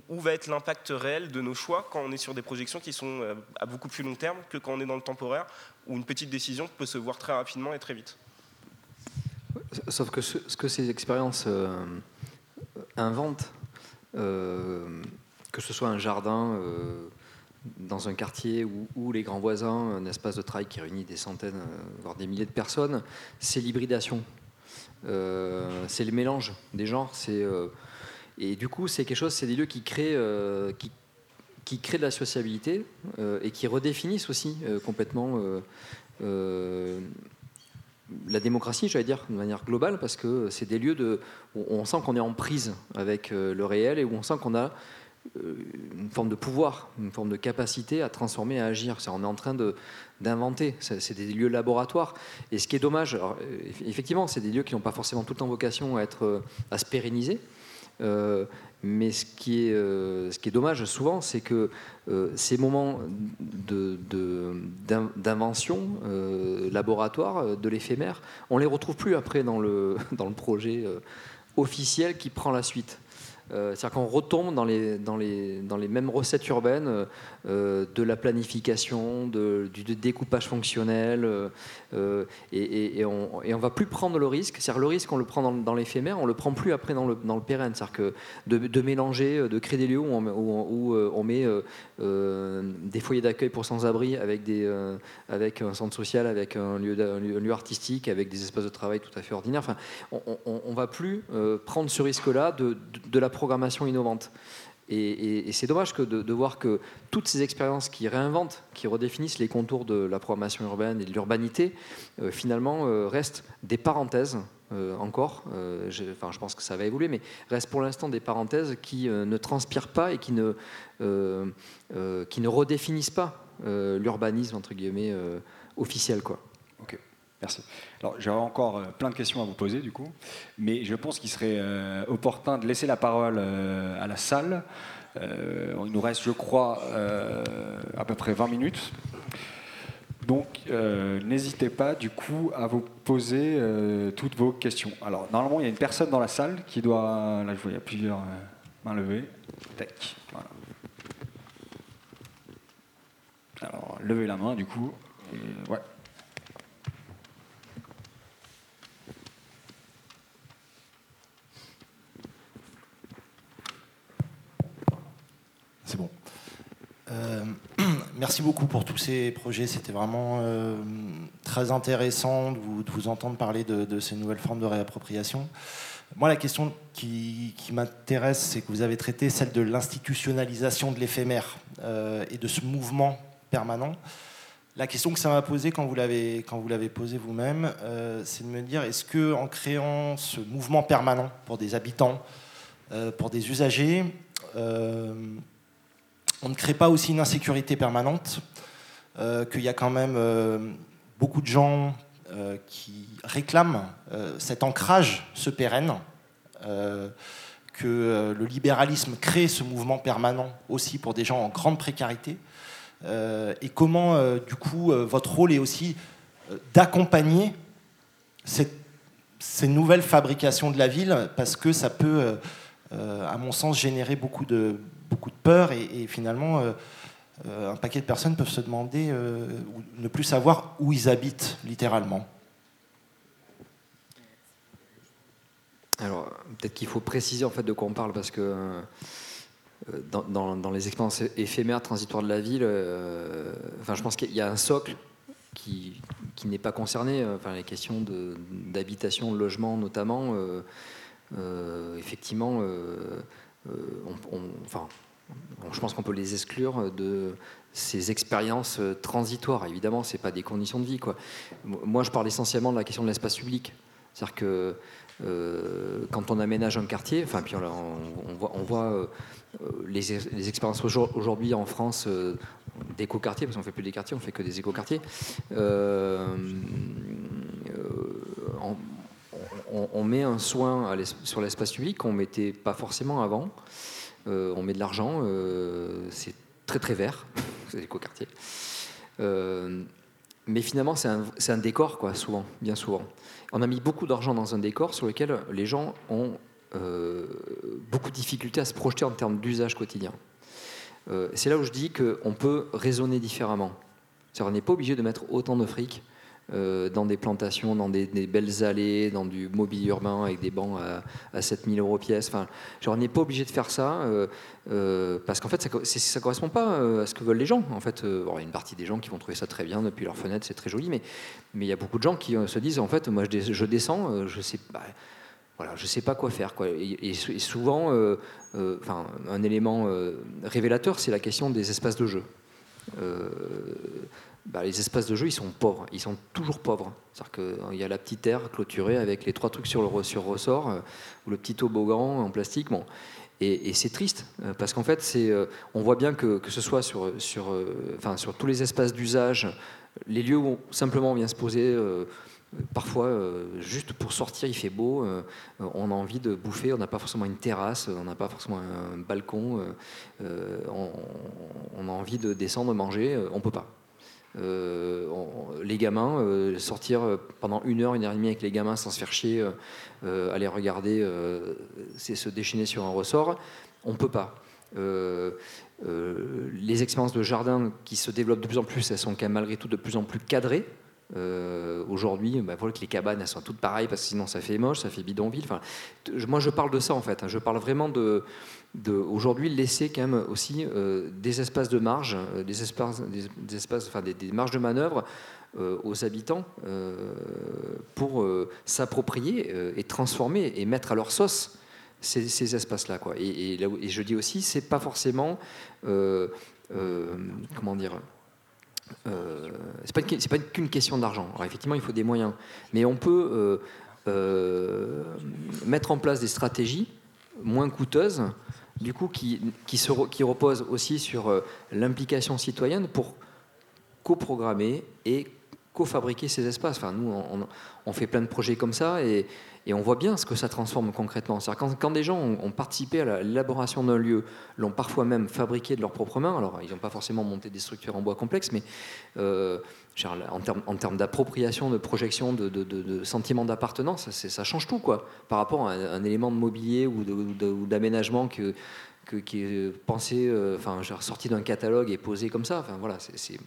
où, va être l'impact réel de nos choix quand on est sur des projections qui sont euh, à beaucoup plus long terme que quand on est dans le temporaire, où une petite décision peut se voir très rapidement et très vite. Sauf que ce, ce que ces expériences euh, inventent, euh, que ce soit un jardin euh, dans un quartier ou, les grands voisins, un espace de travail qui réunit des centaines, euh, voire des milliers de personnes, c'est l'hybridation. Euh, c'est le mélange des genres. Euh, et du coup, c'est quelque chose, c'est des lieux qui créent, qui, créent de la sociabilité et qui redéfinissent aussi complètement la démocratie, j'allais dire, de manière globale, parce que c'est des lieux où on sent qu'on est en prise avec le réel et où on sent qu'on a une forme de pouvoir, une forme de capacité à transformer, à agir. on est en train d'inventer. C'est des lieux laboratoires. Et ce qui est dommage, alors, effectivement, c'est des lieux qui n'ont pas forcément tout le temps vocation à, être, à se pérenniser. Euh, mais ce qui, est, euh, ce qui est dommage souvent, c'est que euh, ces moments d'invention euh, laboratoire, de l'éphémère, on ne les retrouve plus après dans le, dans le projet euh, officiel qui prend la suite. Euh, c'est-à-dire qu'on retombe dans les, mêmes recettes urbaines euh, de la planification, de, du découpage fonctionnel, euh, et, et, et, on ne va plus prendre le risque. C'est-à-dire le risque, on le prend dans, l'éphémère, on le prend plus après dans le, dans pérenne. C'est-à-dire que de, mélanger, de créer des lieux où on, on met des foyers d'accueil pour sans-abri avec, avec un centre social, avec un lieu, artistique, avec des espaces de travail tout à fait ordinaires. Enfin, on ne va plus prendre ce risque-là de, de la programmation innovante. Et, c'est dommage que de, voir que toutes ces expériences qui réinventent, qui redéfinissent les contours de la programmation urbaine et de l'urbanité, euh, finalement euh, restent des parenthèses euh, encore. Enfin, je pense que ça va évoluer, mais restent pour l'instant des parenthèses qui ne transpirent pas et qui ne, qui ne redéfinissent pas l'urbanisme entre guillemets officiel, quoi. Merci. Alors, j'aurais encore euh, plein de questions à vous poser, du coup, mais je pense qu'il serait euh, opportun de laisser la parole euh, à la salle. Il nous reste, je crois, à peu près 20 minutes. Donc, n'hésitez pas, du coup, à vous poser toutes vos questions. Alors, normalement, il y a une personne dans la salle qui doit... Là, je vois, il y a plusieurs mains levées. Tac, voilà. Alors, levez la main, du coup. Ouais. C'est bon. Euh, merci beaucoup pour tous ces projets. C'était vraiment euh, très intéressant de vous, entendre parler de, ces nouvelles formes de réappropriation. Moi, la question qui, m'intéresse, c'est que vous avez traité celle de l'institutionnalisation de l'éphémère euh, et de ce mouvement permanent. La question que ça m'a posée quand vous l'avez quand vous l'avez posée vous-même, c'est de me dire est-ce que en créant ce mouvement permanent pour des habitants, pour des usagers, on ne crée pas aussi une insécurité permanente, euh, qu'il y a quand même euh, beaucoup de gens euh, qui réclament cet ancrage, ce pérenne, que le libéralisme crée ce mouvement permanent aussi pour des gens en grande précarité, et comment, du coup, votre rôle est aussi d'accompagner ces nouvelles fabrications de la ville, parce que ça peut, à mon sens, générer beaucoup de beaucoup de peur et, finalement euh, euh, un paquet de personnes peuvent se demander euh, ou ne plus savoir où ils habitent littéralement. Alors, peut-être qu'il faut préciser en fait de quoi on parle parce que dans, les expériences éphémères, transitoires de la ville, enfin, je pense qu'il y a un socle qui, n'est pas concerné. Enfin, les questions d'habitation, de, logement notamment, effectivement, on, enfin, je pense qu'on peut les exclure de ces expériences transitoires. Évidemment, c'est pas des conditions de vie. Moi, je parle essentiellement de la question de l'espace public. C'est-à-dire que euh, quand on aménage un quartier, enfin, puis on, voit, euh, les, expériences aujourd'hui en France euh, d'éco-quartiers, parce qu'on ne fait plus des quartiers, on fait que des éco-quartiers. On, met un soin sur l'espace public qu'on ne mettait pas forcément avant. on met de l'argent, c'est très très vert, c'est éco-quartier. mais finalement, c'est un, décor, quoi, souvent, bien souvent on a mis beaucoup d'argent dans un décor sur lequel les gens ont euh, beaucoup de difficultés à se projeter en termes d'usage quotidien. Euh, c'est là où je dis qu'on peut raisonner différemment. On n'est pas obligé de mettre autant de fric euh, dans des plantations, dans des, belles allées, dans du mobilier urbain avec des bancs à, 7000 euros pièce. Enfin, genre, on n'est pas obligé de faire ça euh, euh, parce qu'en fait, ça ne correspond pas à ce que veulent les gens. En fait, il y a une partie des gens qui vont trouver ça très bien depuis leur fenêtre, c'est très joli, mais il y a beaucoup de gens qui se disent en fait, moi je, descends, je sais pas. Voilà, je ne sais pas quoi faire. Et, souvent, enfin, un élément révélateur, c'est la question des espaces de jeu. Bah, les espaces de jeu, ils sont pauvres. Ils sont toujours pauvres. C'est-à-dire qu'il y a la petite aire clôturée avec les trois trucs sur le sur ressort, euh, ou le petit toboggan en plastique. Bon. Et, c'est triste, euh, parce qu'en fait, euh, on voit bien que, que ce soit sur, sur, enfin, sur tous les espaces d'usage, les lieux où simplement on vient se poser, parfois juste pour sortir, il fait beau, on a envie de bouffer, on n'a pas forcément une terrasse, on n'a pas forcément un balcon, on, on, a envie de descendre manger, on ne peut pas. Euh, les gamins, euh, sortir pendant une heure, une heure et demie avec les gamins sans se faire chier, euh, aller regarder, c'est se déchaîner sur un ressort, on ne peut pas. les expériences de jardin qui se développent de plus en plus, elles sont quand même malgré tout de plus en plus cadrées. Aujourd'hui, bah, voilà que les cabanes elles sont toutes pareilles parce que sinon ça fait moche, ça fait bidonville. Enfin, moi je parle de ça en fait. Hein. Je parle vraiment de, aujourd'hui laisser quand même aussi euh, des espaces de marge, euh, des espaces, des, espaces, enfin des, marges de manœuvre euh, aux habitants pour s'approprier et transformer et mettre à leur sauce ces, espaces-là. Et, je dis aussi, c'est pas forcément comment dire. c'est pas, pas qu'une question d'argent. Alors effectivement, il faut des moyens, mais on peut mettre en place des stratégies moins coûteuses du coup, qui, qui, se, qui repose aussi sur euh, l'implication citoyenne pour coprogrammer et co-fabriquer ces espaces. Enfin, nous, on, fait plein de projets comme ça et, et, on voit bien ce que ça transforme concrètement. Quand, quand, des gens ont, participé à l'élaboration d'un lieu, l'ont parfois même fabriqué de leurs propres mains, alors ils n'ont pas forcément monté des structures en bois complexes, mais euh, en termes, d'appropriation, de projection, de, sentiment d'appartenance, ça change tout quoi, par rapport à un, élément de mobilier ou d'aménagement que, qui est pensé, euh, enfin, sorti d'un catalogue et posé comme ça. Enfin, voilà, je ne sais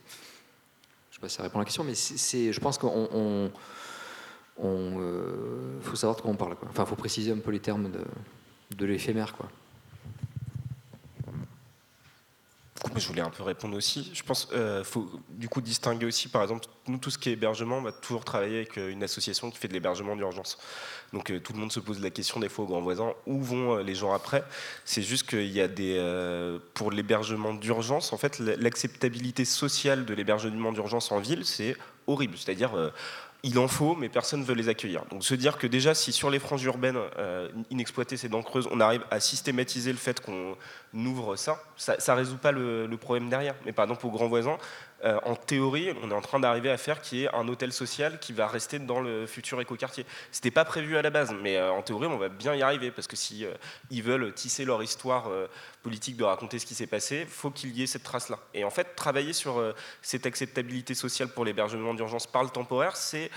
pas si ça répond à la question, mais je pense qu'on on, euh, faut savoir de quoi on parle. Quoi. Enfin, faut préciser un peu les termes de, de l'éphémère, quoi. Je voulais un peu répondre aussi. Je pense euh, faut du coup distinguer aussi, par exemple, nous, tout ce qui est hébergement, on va toujours travailler avec euh, une association qui fait de l'hébergement d'urgence. Donc euh, tout le monde se pose la question des fois aux grands voisins, où vont les gens après? C'est juste qu'il y a des... pour l'hébergement d'urgence, en fait, l'acceptabilité sociale de l'hébergement d'urgence en ville, c'est horrible. C'est-à-dire il en faut, mais personne ne veut les accueillir. Donc se dire que déjà, si sur les franges urbaines euh, inexploitées, c'est dents creuses, on arrive à systématiser le fait qu'on ouvre ça, ça ne résout pas le, le, problème derrière. Mais par exemple, aux grands voisins, euh, en théorie, on est en train d'arriver à faire qui est un hôtel social qui va rester dans le futur écoquartier. C'était pas prévu à la base, mais euh, en théorie, on va bien y arriver parce que si euh, ils veulent tisser leur histoire politique de raconter ce qui s'est passé, faut qu'il y ait cette trace-là. Et en fait, travailler sur cette acceptabilité sociale pour l'hébergement d'urgence par le temporaire, c'est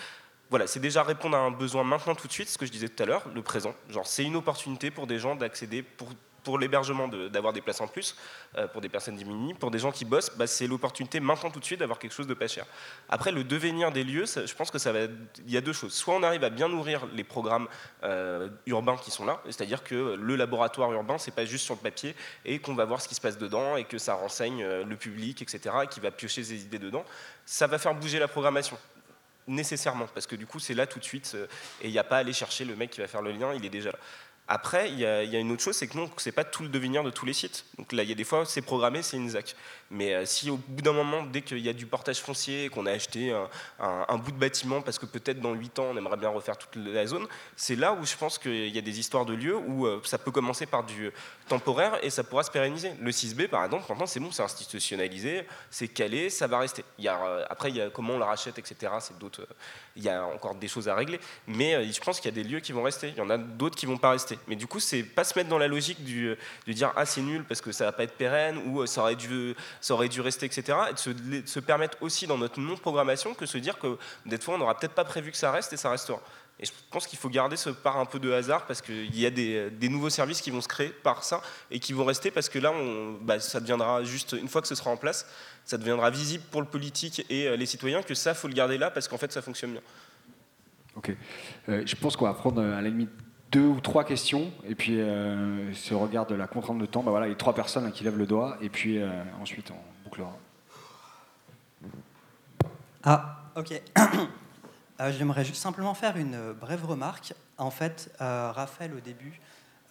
voilà, c'est déjà répondre à un besoin maintenant tout de suite, ce que je disais tout à l'heure, le présent. Genre, c'est une opportunité pour des gens d'accéder pour pour l'hébergement d'avoir des places en plus, euh, pour des personnes diminuées, pour des gens qui bossent, bah, c'est l'opportunité maintenant tout de suite d'avoir quelque chose de pas cher. Après, le devenir des lieux, je pense que ça va il y a deux choses. Soit on arrive à bien nourrir les programmes euh, urbains qui sont là, c'est-à-dire que le laboratoire urbain, c'est pas juste sur le papier et qu'on va voir ce qui se passe dedans et que ça renseigne euh, le public, etc., et qui va piocher ses idées dedans. Ça va faire bouger la programmation nécessairement, parce que du coup c'est là tout de suite, et il n'y a pas à aller chercher le mec qui va faire le lien, il est déjà là. Après, il y, a une autre chose, c'est que non, c'est pas tout le devenir de tous les sites. Donc là, il y a des fois, c'est programmé, c'est une ZAC. Mais euh, si au bout d'un moment, dès qu'il y a du portage foncier, qu'on a acheté un, bout de bâtiment, parce que peut-être dans 8 ans, on aimerait bien refaire toute la zone, c'est là où je pense qu'il y a des histoires de lieux où euh, ça peut commencer par du temporaire et ça pourra se pérenniser. Le 6B, par exemple, maintenant, c'est bon, c'est institutionnalisé, c'est calé, ça va rester. Euh, après, il y a comment on la rachète, etc. C'est d'autres. il y a encore des choses à régler. Mais je pense qu'il y a des lieux qui vont rester. Il y en a d'autres qui vont pas rester. Mais du coup, c'est pas se mettre dans la logique de dire ah c'est nul parce que ça va pas être pérenne ou ça aurait dû ça aurait dû rester, etc. Et de se, permettre aussi dans notre non-programmation que se dire que des fois on n'aura peut-être pas prévu que ça reste et ça restera. Et je pense qu'il faut garder ce part un peu de hasard parce qu'il y a des, nouveaux services qui vont se créer par ça et qui vont rester parce que là, bah, ça deviendra juste, une fois que ce sera en place, ça deviendra visible pour le politique et euh, les citoyens que ça, faut le garder là parce qu'en fait, ça fonctionne bien. Ok. Euh, je pense qu'on va prendre à la limite deux ou trois questions, et puis euh, on regarde la contrainte de temps, bah voilà, il y a trois personnes qui lèvent le doigt, et puis euh, ensuite on bouclera. Ah, ok. Euh, j'aimerais juste simplement faire une brève remarque. En fait, Raphaël, au début,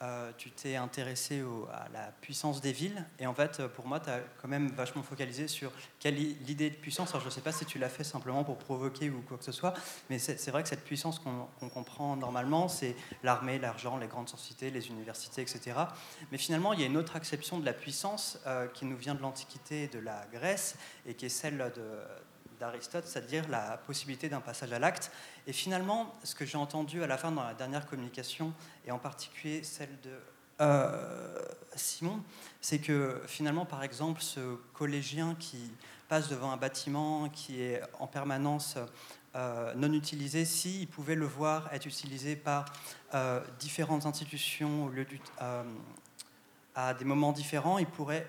euh, tu t'es intéressé à la puissance des villes. Et en fait, pour moi, tu as quand même vachement focalisé sur l'idée de puissance. Alors, je ne sais pas si tu l'as fait simplement pour provoquer ou quoi que ce soit, mais c'est vrai que cette puissance qu'on comprend normalement, c'est l'armée, l'argent, les grandes sociétés, les universités, etc. Mais finalement, il y a une autre acception de la puissance euh, qui nous vient de l'Antiquité et de la Grèce et qui est celle de d'Aristote, c'est-à-dire la possibilité d'un passage à l'acte. Et finalement, ce que j'ai entendu à la fin dans la dernière communication, et en particulier celle de euh, Simon, c'est que finalement, par exemple, ce collégien qui passe devant un bâtiment qui est en permanence euh, non utilisé, s'il pouvait le voir être utilisé par euh, différentes institutions à des moments différents, il pourrait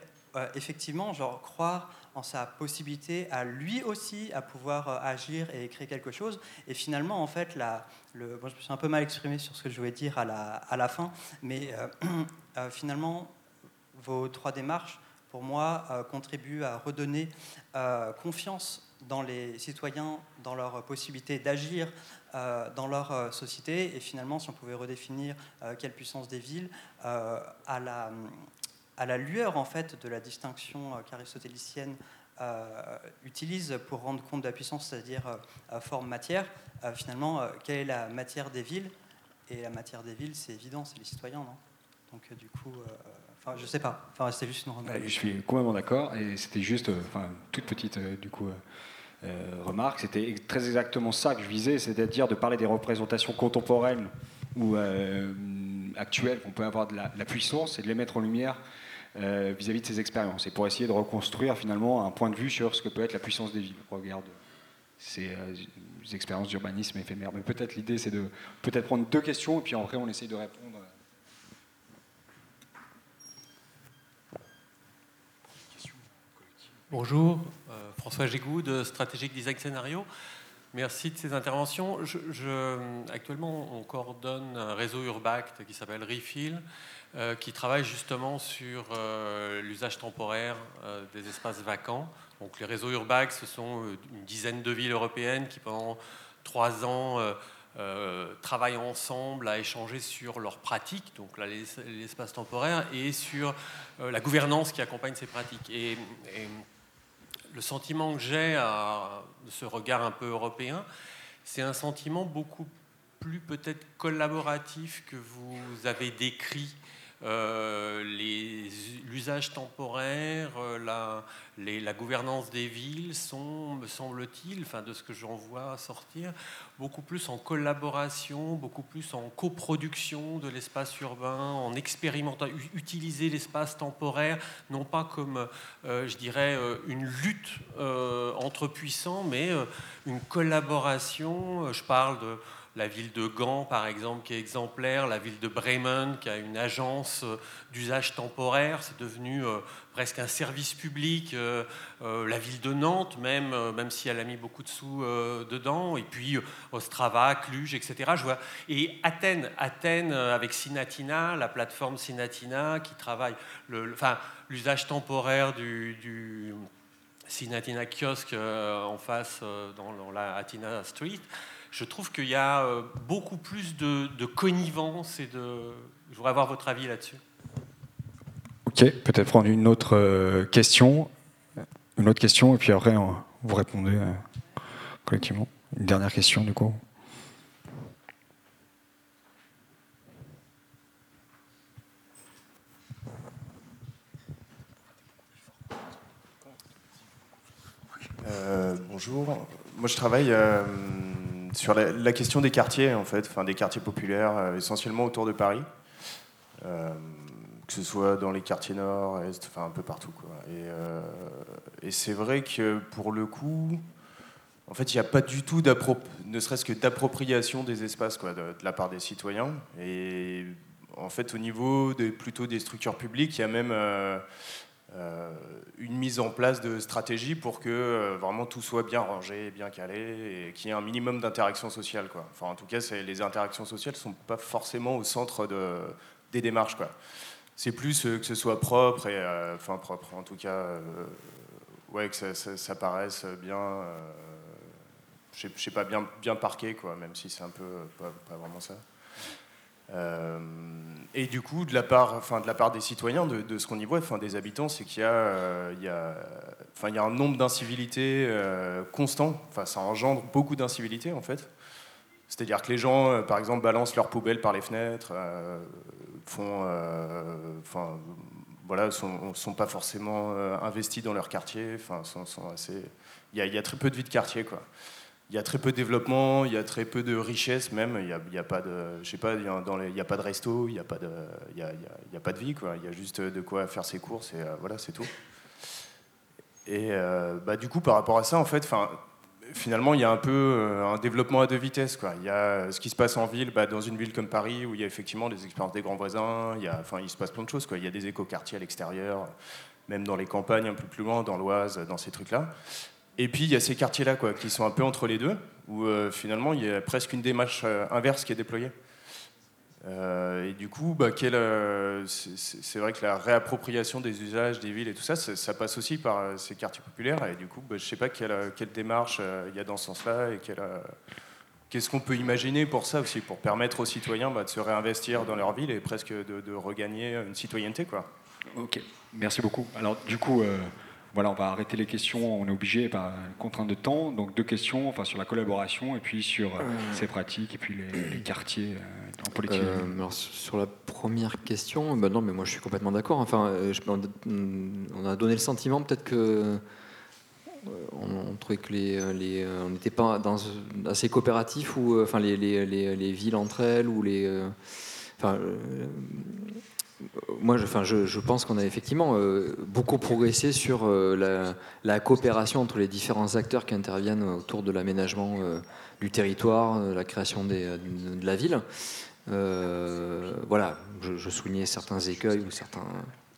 effectivement genre, croire en sa possibilité à lui aussi à pouvoir euh, agir et créer quelque chose. Et finalement, en fait, la, le, je me suis un peu mal exprimé sur ce que je voulais dire à la, à la fin, mais euh, euh, finalement, vos trois démarches, pour moi, contribuent à redonner confiance dans les citoyens, dans leur possibilité d'agir dans leur société. Et finalement, si on pouvait redéfinir quelle puissance des villes à la à la lueur en fait de la distinction euh, qu'aristotélicienne euh, utilise pour rendre compte de la puissance, c'est-à-dire euh, forme-matière, finalement, quelle est la matière des villes? Et la matière des villes, c'est évident, c'est les citoyens, non? Donc du coup, enfin, je sais pas, enfin, juste une remarque. Je suis complètement d'accord, et c'était juste, enfin, toute petite, du coup. remarque, c'était très exactement ça que je visais, c'est-à-dire de parler des représentations contemporaines ou actuelles qu'on peut avoir de la, puissance et de les mettre en lumière euh, vis-à-vis de ces expériences et pour essayer de reconstruire finalement un point de vue sur ce que peut être la puissance des villes. regarde ces, euh, expériences d'urbanisme éphémère. Mais peut-être l'idée c'est de peut-être prendre deux questions et puis après on essaye de répondre. Bonjour, euh, François Gégou de Stratégique Design Scénario. Merci de ces interventions. Actuellement, on coordonne un réseau Urbact qui s'appelle Refill, euh, qui travaille justement sur euh, l'usage temporaire euh, des espaces vacants. Donc, les réseaux Urbact, ce sont une dizaine de villes européennes qui, pendant trois ans, travaillent ensemble à échanger sur leurs pratiques, donc l'espace temporaire, et sur la gouvernance qui accompagne ces pratiques. Et, le sentiment que j'ai à ce regard un peu européen, c'est un sentiment beaucoup plus peut-être collaboratif que vous avez décrit l'usage temporaire, euh, la, gouvernance des villes sont, me semble-t-il, enfin de ce que j'en vois sortir, beaucoup plus en collaboration, beaucoup plus en coproduction de l'espace urbain, en expérimentant, utiliser l'espace temporaire, non pas comme, euh, je dirais, une lutte entre puissants, mais une collaboration. Je parle de la ville de Gand, par exemple, qui est exemplaire, la ville de Bremen, qui a une agence euh, d'usage temporaire, c'est devenu euh, presque un service public, euh, la ville de Nantes, même, même si elle a mis beaucoup de sous dedans, et puis Ostrava, Cluj, etc. Je vois. Et Athènes, Athènes avec Sinatina, la plateforme Sinatina, qui travaille l'usage temporaire du, du Sinatina kiosque en face dans, la Athena Street je trouve qu'il y a euh, beaucoup plus de, connivence et de. Je voudrais avoir votre avis là-dessus. Ok, peut-être prendre une autre euh, question, une autre question, et puis après vous répondez euh, collectivement. Une dernière question du coup. bonjour, moi je travaille sur la, question des quartiers, en fait, enfin des quartiers populaires, euh, essentiellement autour de Paris, euh, que ce soit dans les quartiers nord, est, enfin un peu partout. Quoi. Et, euh, c'est vrai que pour le coup, en fait, il n'y a pas du tout ne serait-ce que d'appropriation des espaces quoi, de, la part des citoyens. Et en fait, au niveau des, plutôt des structures publiques, il y a même une mise en place de stratégie pour que euh, vraiment tout soit bien rangé, bien calé et qu'il y ait un minimum d'interaction sociale. Quoi. Enfin, en tout cas, les interactions sociales ne sont pas forcément au centre de, des démarches. C'est plus euh, que ce soit propre, et, enfin propre en tout cas, ouais, que ça, paraisse bien, je sais pas, bien, bien parqué, quoi, même si c'est un peu pas vraiment ça. Euh, et du coup, de la part, enfin, de la part des citoyens, de, ce qu'on y voit, enfin, des habitants, c'est qu'il y, euh, y, a, enfin, y a un nombre d'incivilités euh. Enfin, ça engendre beaucoup d'incivilités, en fait. C'est-à-dire que les gens, par exemple, balancent leurs poubelles par les fenêtres, font, enfin, voilà, sont, pas forcément investis dans leur quartier. Enfin, sont, assez. Il y, y, a, très peu de vie de quartier, quoi il y a très peu de développement, il y a très peu de richesse même. Il n'y a, a, pas de, je sais pas, il y a, pas de resto, il n'y a pas de, il y a, y a, pas de vie quoi. Il y a juste de quoi faire ses courses et euh, voilà, c'est tout. Et euh, bah, du coup, par rapport à ça, en fait, finalement, il y a un peu euh, un développement à deux vitesses. Quoi. Il y a ce qui se passe en ville, bah, dans une ville comme Paris, où il y a effectivement des expériences des grands voisins. Il y a, il se passe plein de choses. Quoi. Il y a des écoquartiers à l'extérieur, même dans les campagnes un peu plus loin, dans l'Oise, dans ces trucs-là. Et puis il y a ces quartiers-là quoi, qui sont un peu entre les deux, où euh, finalement il y a presque une démarche euh, inverse qui est déployée. Euh, et du coup, bah, c'est vrai que la réappropriation des usages des villes et tout ça, ça, passe aussi par ces quartiers populaires. Et du coup, bah, je ne sais pas quelle, démarche il y a dans ce sens-là et qu'est-ce qu'on peut imaginer pour ça aussi, pour permettre aux citoyens bah, de se réinvestir dans leur ville et presque de, de regagner une citoyenneté. Quoi. Ok, merci beaucoup. Alors du coup, voilà, on va arrêter les questions, on est obligé par contrainte de temps. Donc deux questions, enfin sur la collaboration et puis sur euh, ces pratiques et puis les, quartiers euh, en politique. Euh, sur la première question, ben non, mais moi je suis complètement d'accord. Enfin, on a donné le sentiment peut-être que on, trouvait que les, les on n'était pas dans, assez coopératif ou enfin les, les, villes entre elles ou les enfin moi, je, enfin, je, pense qu'on a effectivement euh, beaucoup progressé sur euh, la, coopération entre les différents acteurs qui interviennent autour de l'aménagement euh, du territoire, la création de, la ville. voilà, je, soulignais certains écueils ou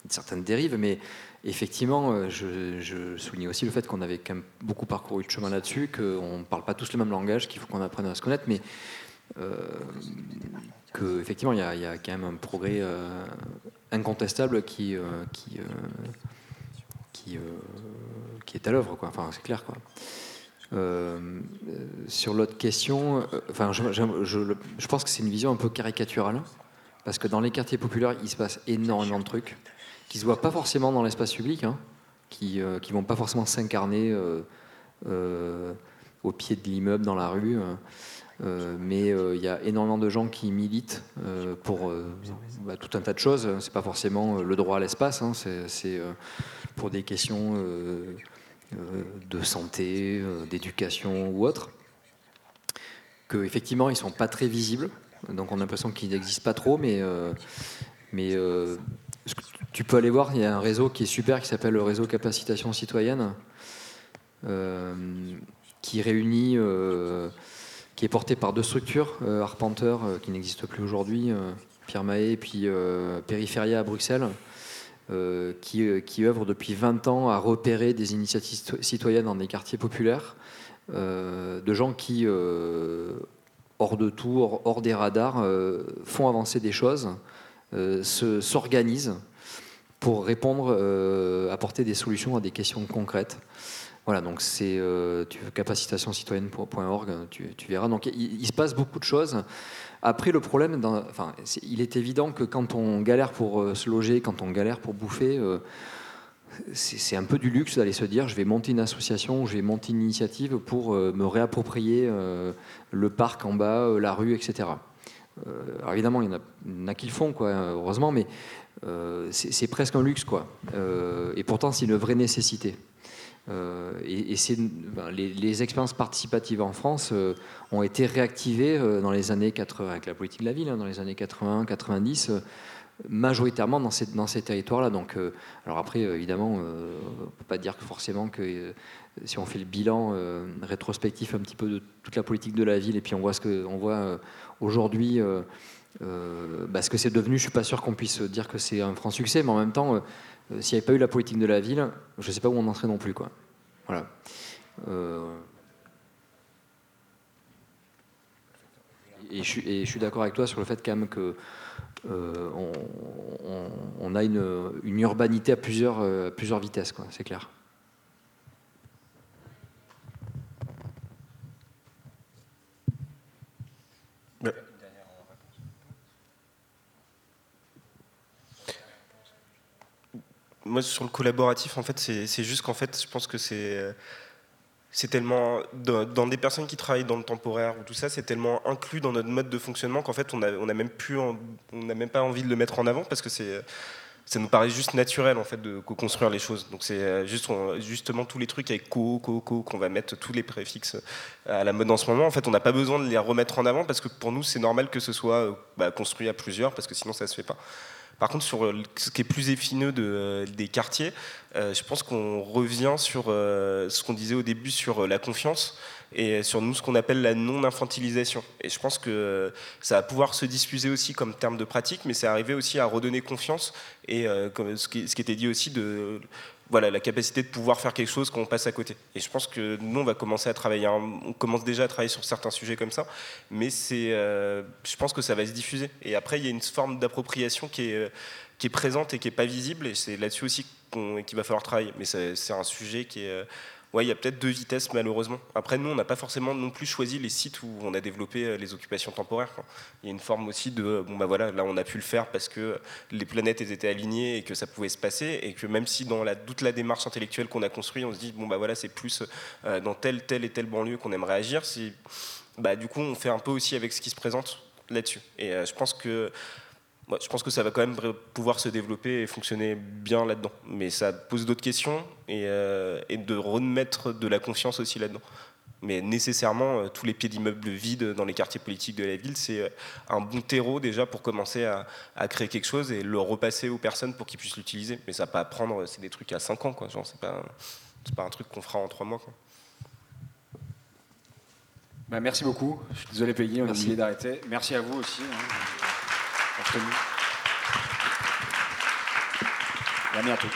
certaines dérives, mais effectivement, je, je soulignais aussi le fait qu'on avait quand même beaucoup parcouru de chemin là-dessus, qu'on ne parle pas tous le même langage, qu'il faut qu'on apprenne à se connaître, mais qu'effectivement, il y, a quand même un progrès euh, incontestable qui, euh, qui, euh, qui, est à l'œuvre, quoi. Enfin, c'est clair, quoi. sur l'autre question, enfin, je, je, pense que c'est une vision un peu caricaturale, parce que dans les quartiers populaires, il se passe énormément de trucs qui ne se voient pas forcément dans l'espace public, hein, qui ne vont pas forcément s'incarner au pied de l'immeuble, dans la rue. Euh, mais euh, il y a énormément de gens qui militent euh, pour bah, tout un tas de choses. C'est pas forcément le droit à l'espace, hein, c'est pour des questions de santé, d'éducation ou autre. Que effectivement ils sont pas très visibles, donc on a l'impression qu'ils n'existent pas trop, mais mais tu peux aller voir, il y a un réseau qui est super qui s'appelle le réseau Capacitation Citoyenne, qui réunit qui est porté par deux structures, Arpenteur, qui n'existe plus aujourd'hui, Pierre Mahé, et puis Périphéria à Bruxelles. qui, qui œuvre depuis 20 ans à repérer des initiatives citoyennes dans des quartiers populaires, de gens qui, hors de tout, hors, des radars, font avancer des choses, s'organisent pour répondre, euh, apporter des solutions à des questions concrètes. Voilà, donc c'est euh, capacitationcitoyenne.org, tu, tu, verras. Donc il, se passe beaucoup de choses. Après, le problème, enfin, il est évident que quand on galère pour euh, se loger, quand on galère pour bouffer, c'est un peu du luxe d'aller se dire je vais monter une association, je vais monter une initiative pour me réapproprier le parc en bas, la rue, etc. alors évidemment, il y en a, qui le font, quoi, heureusement, mais euh, c'est presque un luxe, quoi. Euh, et pourtant, c'est une vraie nécessité. Euh, et, ben, les, expériences participatives en France ont été réactivées dans les années 80, avec la politique de la ville, hein, dans les années 80, 90, majoritairement dans ces, territoires-là. Donc, alors après, évidemment, on ne peut pas dire que forcément que si on fait le bilan rétrospectif un petit peu de toute la politique de la ville, et puis on voit ce que on voit aujourd'hui euh, bah, ce que c'est devenu, je suis pas sûr qu'on puisse dire que c'est un franc succès, mais en même temps, euh, euh, s'il n'y avait pas eu la politique de la ville, je ne sais pas où on en serait non plus. Quoi. Voilà. Et je suis, d'accord avec toi sur le fait quand même que on, a une, urbanité à plusieurs, plusieurs vitesses, c'est clair. Moi, sur le collaboratif, en fait, c'est juste qu'en fait, je pense que c'est tellement dans, des personnes qui travaillent dans le temporaire ou tout ça, c'est tellement inclus dans notre mode de fonctionnement qu'en fait, on a, on a même plus, on n'a même pas envie de le mettre en avant parce que c'est ça nous paraît juste naturel en fait de co-construire les choses. Donc c'est juste justement tous les trucs avec co, co, co qu'on va mettre tous les préfixes à la mode en ce moment. En fait, on n'a pas besoin de les remettre en avant parce que pour nous c'est normal que ce soit bah, construit à plusieurs parce que sinon ça se fait pas. Par contre, sur euh, ce qui est plus épineux de, euh, des quartiers, euh, je pense qu'on revient sur ce qu'on disait au début sur la confiance et sur nous ce qu'on appelle la non-infantilisation. Et je pense que ça va pouvoir se diffuser aussi comme terme de pratique, mais c'est arrivé aussi à redonner confiance et ce qui était dit aussi de voilà, la capacité de pouvoir faire quelque chose quand on passe à côté. Et je pense que nous, on va commencer à travailler, on commence déjà à travailler sur certains sujets comme ça, mais c'est, euh, je pense que ça va se diffuser. Et après, il y a une forme d'appropriation qui est, euh, qui est présente et qui n'est pas visible, et c'est là-dessus aussi qu'il va falloir travailler. Mais c'est un sujet qui est ouais, il y a peut-être deux vitesses malheureusement. Après, nous, on n'a pas forcément non plus choisi les sites où on a développé euh, les occupations temporaires. Il y a une forme aussi de, bon bah voilà, là on a pu le faire parce que les planètes étaient alignées et que ça pouvait se passer, et que même si dans la, toute la démarche intellectuelle qu'on a construite, on se dit, bon bah voilà, c'est plus euh, dans telle, telle et telle banlieue qu'on aimerait agir, bah, du coup, on fait un peu aussi avec ce qui se présente là-dessus. Et euh, je pense que je pense que ça va quand même pouvoir se développer et fonctionner bien là-dedans. Mais ça pose d'autres questions et, euh, de remettre de la confiance aussi là-dedans. Mais nécessairement, euh, tous les pieds d'immeubles vides dans les quartiers politiques de la ville, c'est euh, un bon terreau déjà pour commencer à, créer quelque chose et le repasser aux personnes pour qu'ils puissent l'utiliser. Mais ça va pas prendre, c'est des trucs à 5 ans, quoi. Genre, c'est pas, pas un truc qu'on fera en 3 mois. Bah, merci beaucoup. Je suis désolé, Peggy, on a oublié d'arrêter. Merci à vous aussi. Hein. À bientôt.